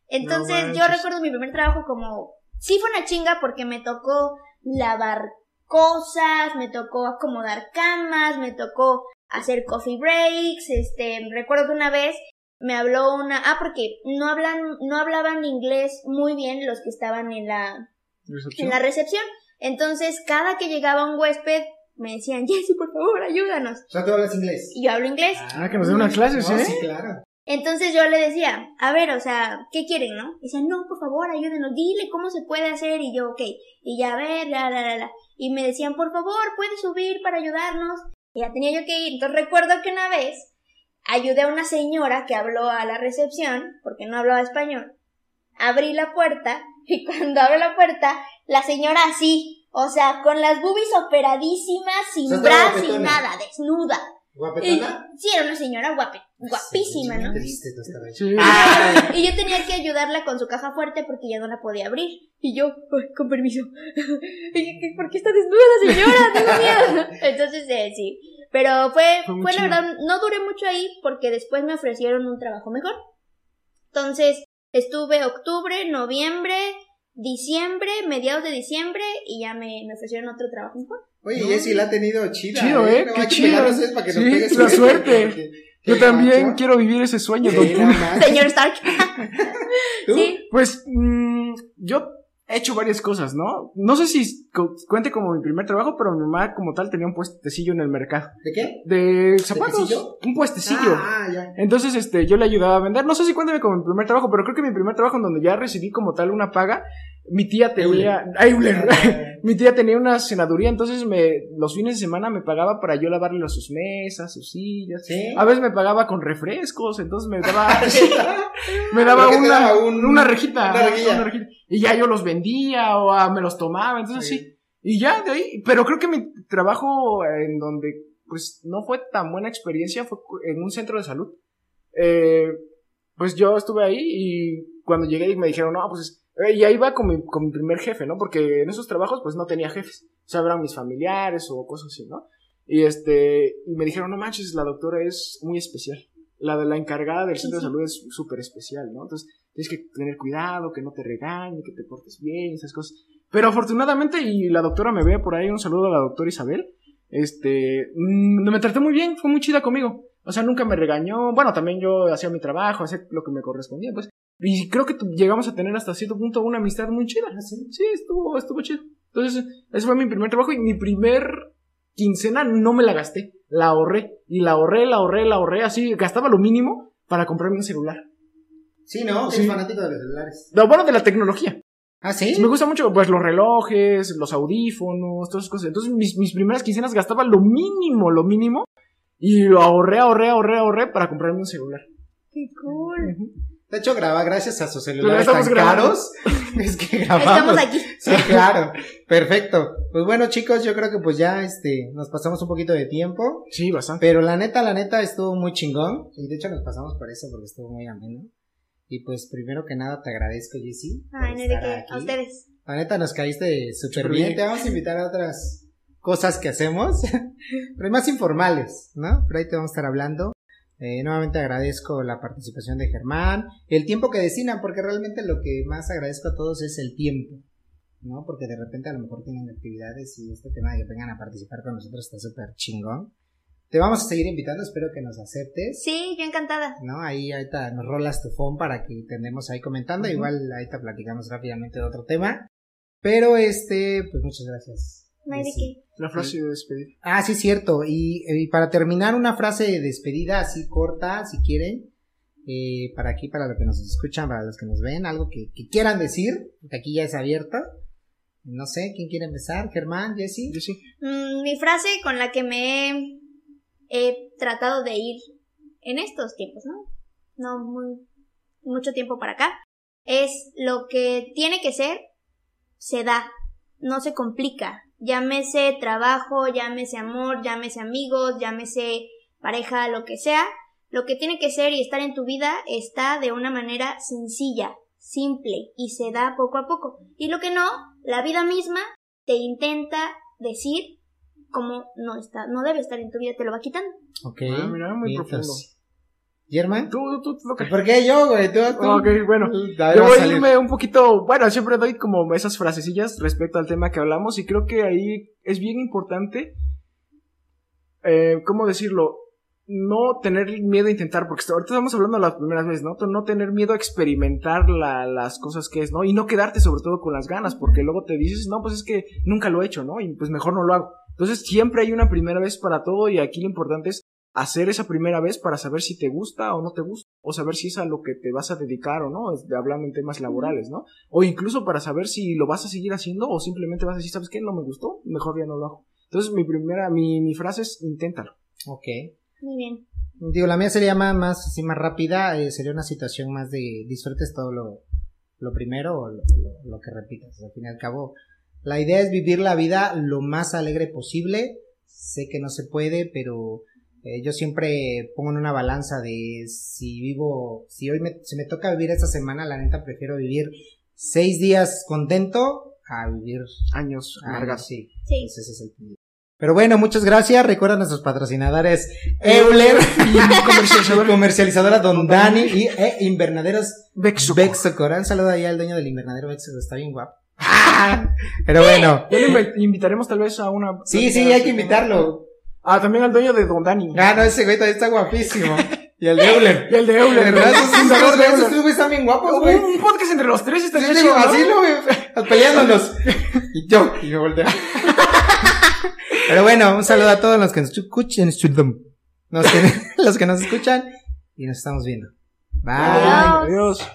Entonces, No yo recuerdo mi primer trabajo como, sí fue una chinga porque me tocó lavar cosas, me tocó acomodar camas, me tocó hacer coffee breaks, este, recuerdo que una vez me habló una, ah, porque no hablan, no hablaban inglés muy bien los que estaban en la, en la recepción. Entonces, cada que llegaba un huésped, me decían, Jessy, por favor, ayúdanos. O sea, tú hablas inglés. Y yo hablo inglés. Ah, que nos den unas clases, No, ¿eh? Sí, claro. Entonces yo le decía, a ver, o sea, ¿qué quieren, no? Y decían, no, por favor, ayúdenos, dile cómo se puede hacer. Y yo, ok. Y ya, a ver, la, la, la, la. Y me decían, por favor, puedes subir para ayudarnos. Y ya tenía yo que ir. Entonces recuerdo que una vez ayudé a una señora que habló a la recepción, porque no hablaba español. Abrí la puerta y cuando abro la puerta, la señora así, o sea, con las boobies operadísimas, sin bras, sin nada, desnuda. ¿Guapetona? sí, era una señora guape, guapísima, ¿no? Triste. Sí. Ah, Y yo tenía que ayudarla con su caja fuerte porque ya no la podía abrir. Y yo, "Ay, con permiso. ¿Por qué está desnuda la señora? Tengo miedo. Entonces, eh, sí. Pero fue, Fue fue la verdad, no duré mucho ahí porque después me ofrecieron un trabajo mejor. Entonces, estuve octubre, noviembre, diciembre, mediados de diciembre y ya me, me ofrecieron otro trabajo mejor. Oye, Jessy la ha tenido chida. Chido, ¿eh? No, Qué chido. es para que nos Sí, la suerte. porque- Yo también macho. quiero vivir ese sueño, don no. Señor Stark. ¿Tú? Sí. Pues mm, yo he hecho varias cosas, ¿no? No sé si cu- cuente como mi primer trabajo, pero mi mamá como tal tenía un puestecillo en el mercado. ¿De qué? De zapatos. quesillo? un puestecillo. Ah, ya. Entonces, este, yo le ayudaba a vender. No sé si cuéntame como mi primer trabajo, pero creo que mi primer trabajo en donde ya recibí como tal una paga, mi tía tenía, Euler. mi tía tenía una cenaduría, entonces me, los fines de semana me pagaba para yo lavarle sus mesas, sus sillas. ¿Sí? A veces me pagaba con refrescos, entonces me daba, me daba ¿Pero qué te una, daba? Un- una rejita, una rejilla. una rejilla. Y ya yo los vendía o ah, me los tomaba, entonces Sí. sí. Y ya de ahí, pero creo que mi trabajo en donde pues no fue tan buena experiencia fue en un centro de salud. Eh, pues yo estuve ahí y cuando llegué y me dijeron, no, pues y ahí va con mi, con mi primer jefe, ¿no? Porque en esos trabajos pues no tenía jefes, o sea, eran mis familiares o cosas así, ¿no? Y este, y me dijeron, no manches, la doctora es muy especial. La de la encargada del centro de salud es súper especial, ¿no? Entonces, tienes que tener cuidado, que no te regañe, que te portes bien, esas cosas. Pero afortunadamente, y la doctora me ve por ahí, un saludo a la doctora Isabel, este, mm, me trató muy bien, fue muy chida conmigo. O sea, nunca me regañó. Bueno, también yo hacía mi trabajo, hacía lo que me correspondía, pues. Y creo que llegamos a tener hasta cierto punto una amistad muy chida. Sí, estuvo, estuvo chido. Entonces, ese fue mi primer trabajo y mi primer quincena no me la gasté. La ahorré. Y la ahorré, la ahorré, la ahorré. Así, gastaba lo mínimo para comprarme un celular. Sí, ¿no? Sí. Sí. fanático de los celulares. Lo bueno de la tecnología. Ah, ¿sí? Me gusta mucho, pues, los relojes, los audífonos, todas esas cosas. Entonces, mis, mis primeras quincenas gastaba lo mínimo, lo mínimo. Y lo ahorré, ahorré, ahorré, ahorré para comprarme un celular. Qué cool. De hecho, graba gracias a sus celulares tan grabando. caros. Es que grabamos. Estamos aquí. Sí, claro. Perfecto. Pues bueno, chicos, yo creo que pues ya este nos pasamos un poquito de tiempo. Sí, bastante. Pero la neta, la neta estuvo muy chingón. Y de hecho nos pasamos por eso, porque estuvo muy ameno. Y pues primero que nada te agradezco, Jessy. Ay, no de aquí. A ustedes. La neta nos caíste súper Súper bien. bien. Te vamos a invitar a otras cosas que hacemos. pero más informales, ¿no? Pero ahí te vamos a estar hablando. Eh, nuevamente agradezco la participación de Germán, el tiempo que destinan, porque realmente lo que más agradezco a todos es el tiempo, ¿no? Porque de repente a lo mejor tienen actividades y este tema de que vengan a participar con nosotros está súper chingón. Te vamos a seguir invitando, espero que nos aceptes. Sí, yo encantada. ¿no? Ahí ahorita nos rolas tu phone para que tendemos ahí comentando. Ujú. Igual ahorita platicamos rápidamente de otro tema. Pero este, pues muchas gracias. No hay de Jessy. qué. La frase de despedir. Ah, sí, cierto. Y, y para terminar, una frase de despedida así corta, si quieren. eh, para aquí, para los que nos escuchan, para los que nos ven, algo que, que quieran decir, porque aquí ya es abierto. No sé, ¿quién quiere empezar? Germán, Jessy. Yo sí. Mm, mi frase con la que me he, he tratado de ir en estos tiempos, ¿no? No muy mucho tiempo para acá. Es lo que tiene que ser, se da. No se complica. Llámese trabajo, llámese amor, llámese amigos, llámese pareja, lo que sea. Lo que tiene que ser y estar en tu vida está de una manera sencilla, simple y se da poco a poco. Y lo que no, la vida misma te intenta decir como no está, no debe estar en tu vida, te lo va quitando. Ok. Ah, mira, muy profundo. ¿Germán? Tú, tú, tú, lo que- ¿Por qué yo, güey? Tú, tú. Ok, bueno. Yo voy a irme un poquito, bueno, siempre doy como esas frasecillas respecto al tema que hablamos y creo que ahí es bien importante, eh, ¿cómo decirlo? No tener miedo a intentar, porque ahorita estamos hablando las primeras veces, ¿no? No tener miedo a experimentar la- las cosas que es, ¿no? Y no quedarte sobre todo con las ganas, porque luego te dices, no, pues es que nunca lo he hecho, ¿no? Y pues mejor no lo hago. Entonces siempre hay una primera vez para todo y aquí lo importante es hacer esa primera vez para saber si te gusta o no te gusta, o saber si es a lo que te vas a dedicar o no, es de- hablando en temas laborales, ¿no? O incluso para saber si lo vas a seguir haciendo o simplemente vas a decir, ¿sabes qué? No me gustó, mejor ya no lo hago. Entonces mi primera, mi, mi frase es inténtalo. Ok. Muy bien. Digo, la mía sería más, más, así, más rápida, eh, sería una situación más de disfrutes todo lo, lo primero o lo, lo- lo que repitas. Al fin y al cabo, la idea es vivir la vida lo más alegre posible. Sé que no se puede, pero eh, yo siempre pongo en una balanza de si vivo, si hoy me, si me toca vivir esta semana, la neta prefiero vivir seis días contento a vivir Años años, amargados. sí. Sí. Pues ese es el punto. Pero bueno, muchas gracias. Recuerda a nuestros patrocinadores Euler y comercializadora, comercializadora Don Dani y eh, invernaderos Bexuco. Bexocor. Un saludo ahí al dueño del invernadero Bexocor, está bien guapo. Pero bueno, Ya le invi- invitaremos tal vez a una... sí, sí, hay que invitarlo. Ah, también al dueño de Don Dani. Ah, no, ese güey todavía está guapísimo. Y el de Euler. Y el de Euler. ¿Verdad? Esos tres güeyes están bien guapos, güey. Un podcast entre los tres Sí, estaría digo, chido, ¿no? así. Peleándonos. Y yo, y me volteo. Pero bueno, un saludo a todos los que nos escuchen, los que, los que nos escuchan y nos estamos viendo. Bye. Adiós.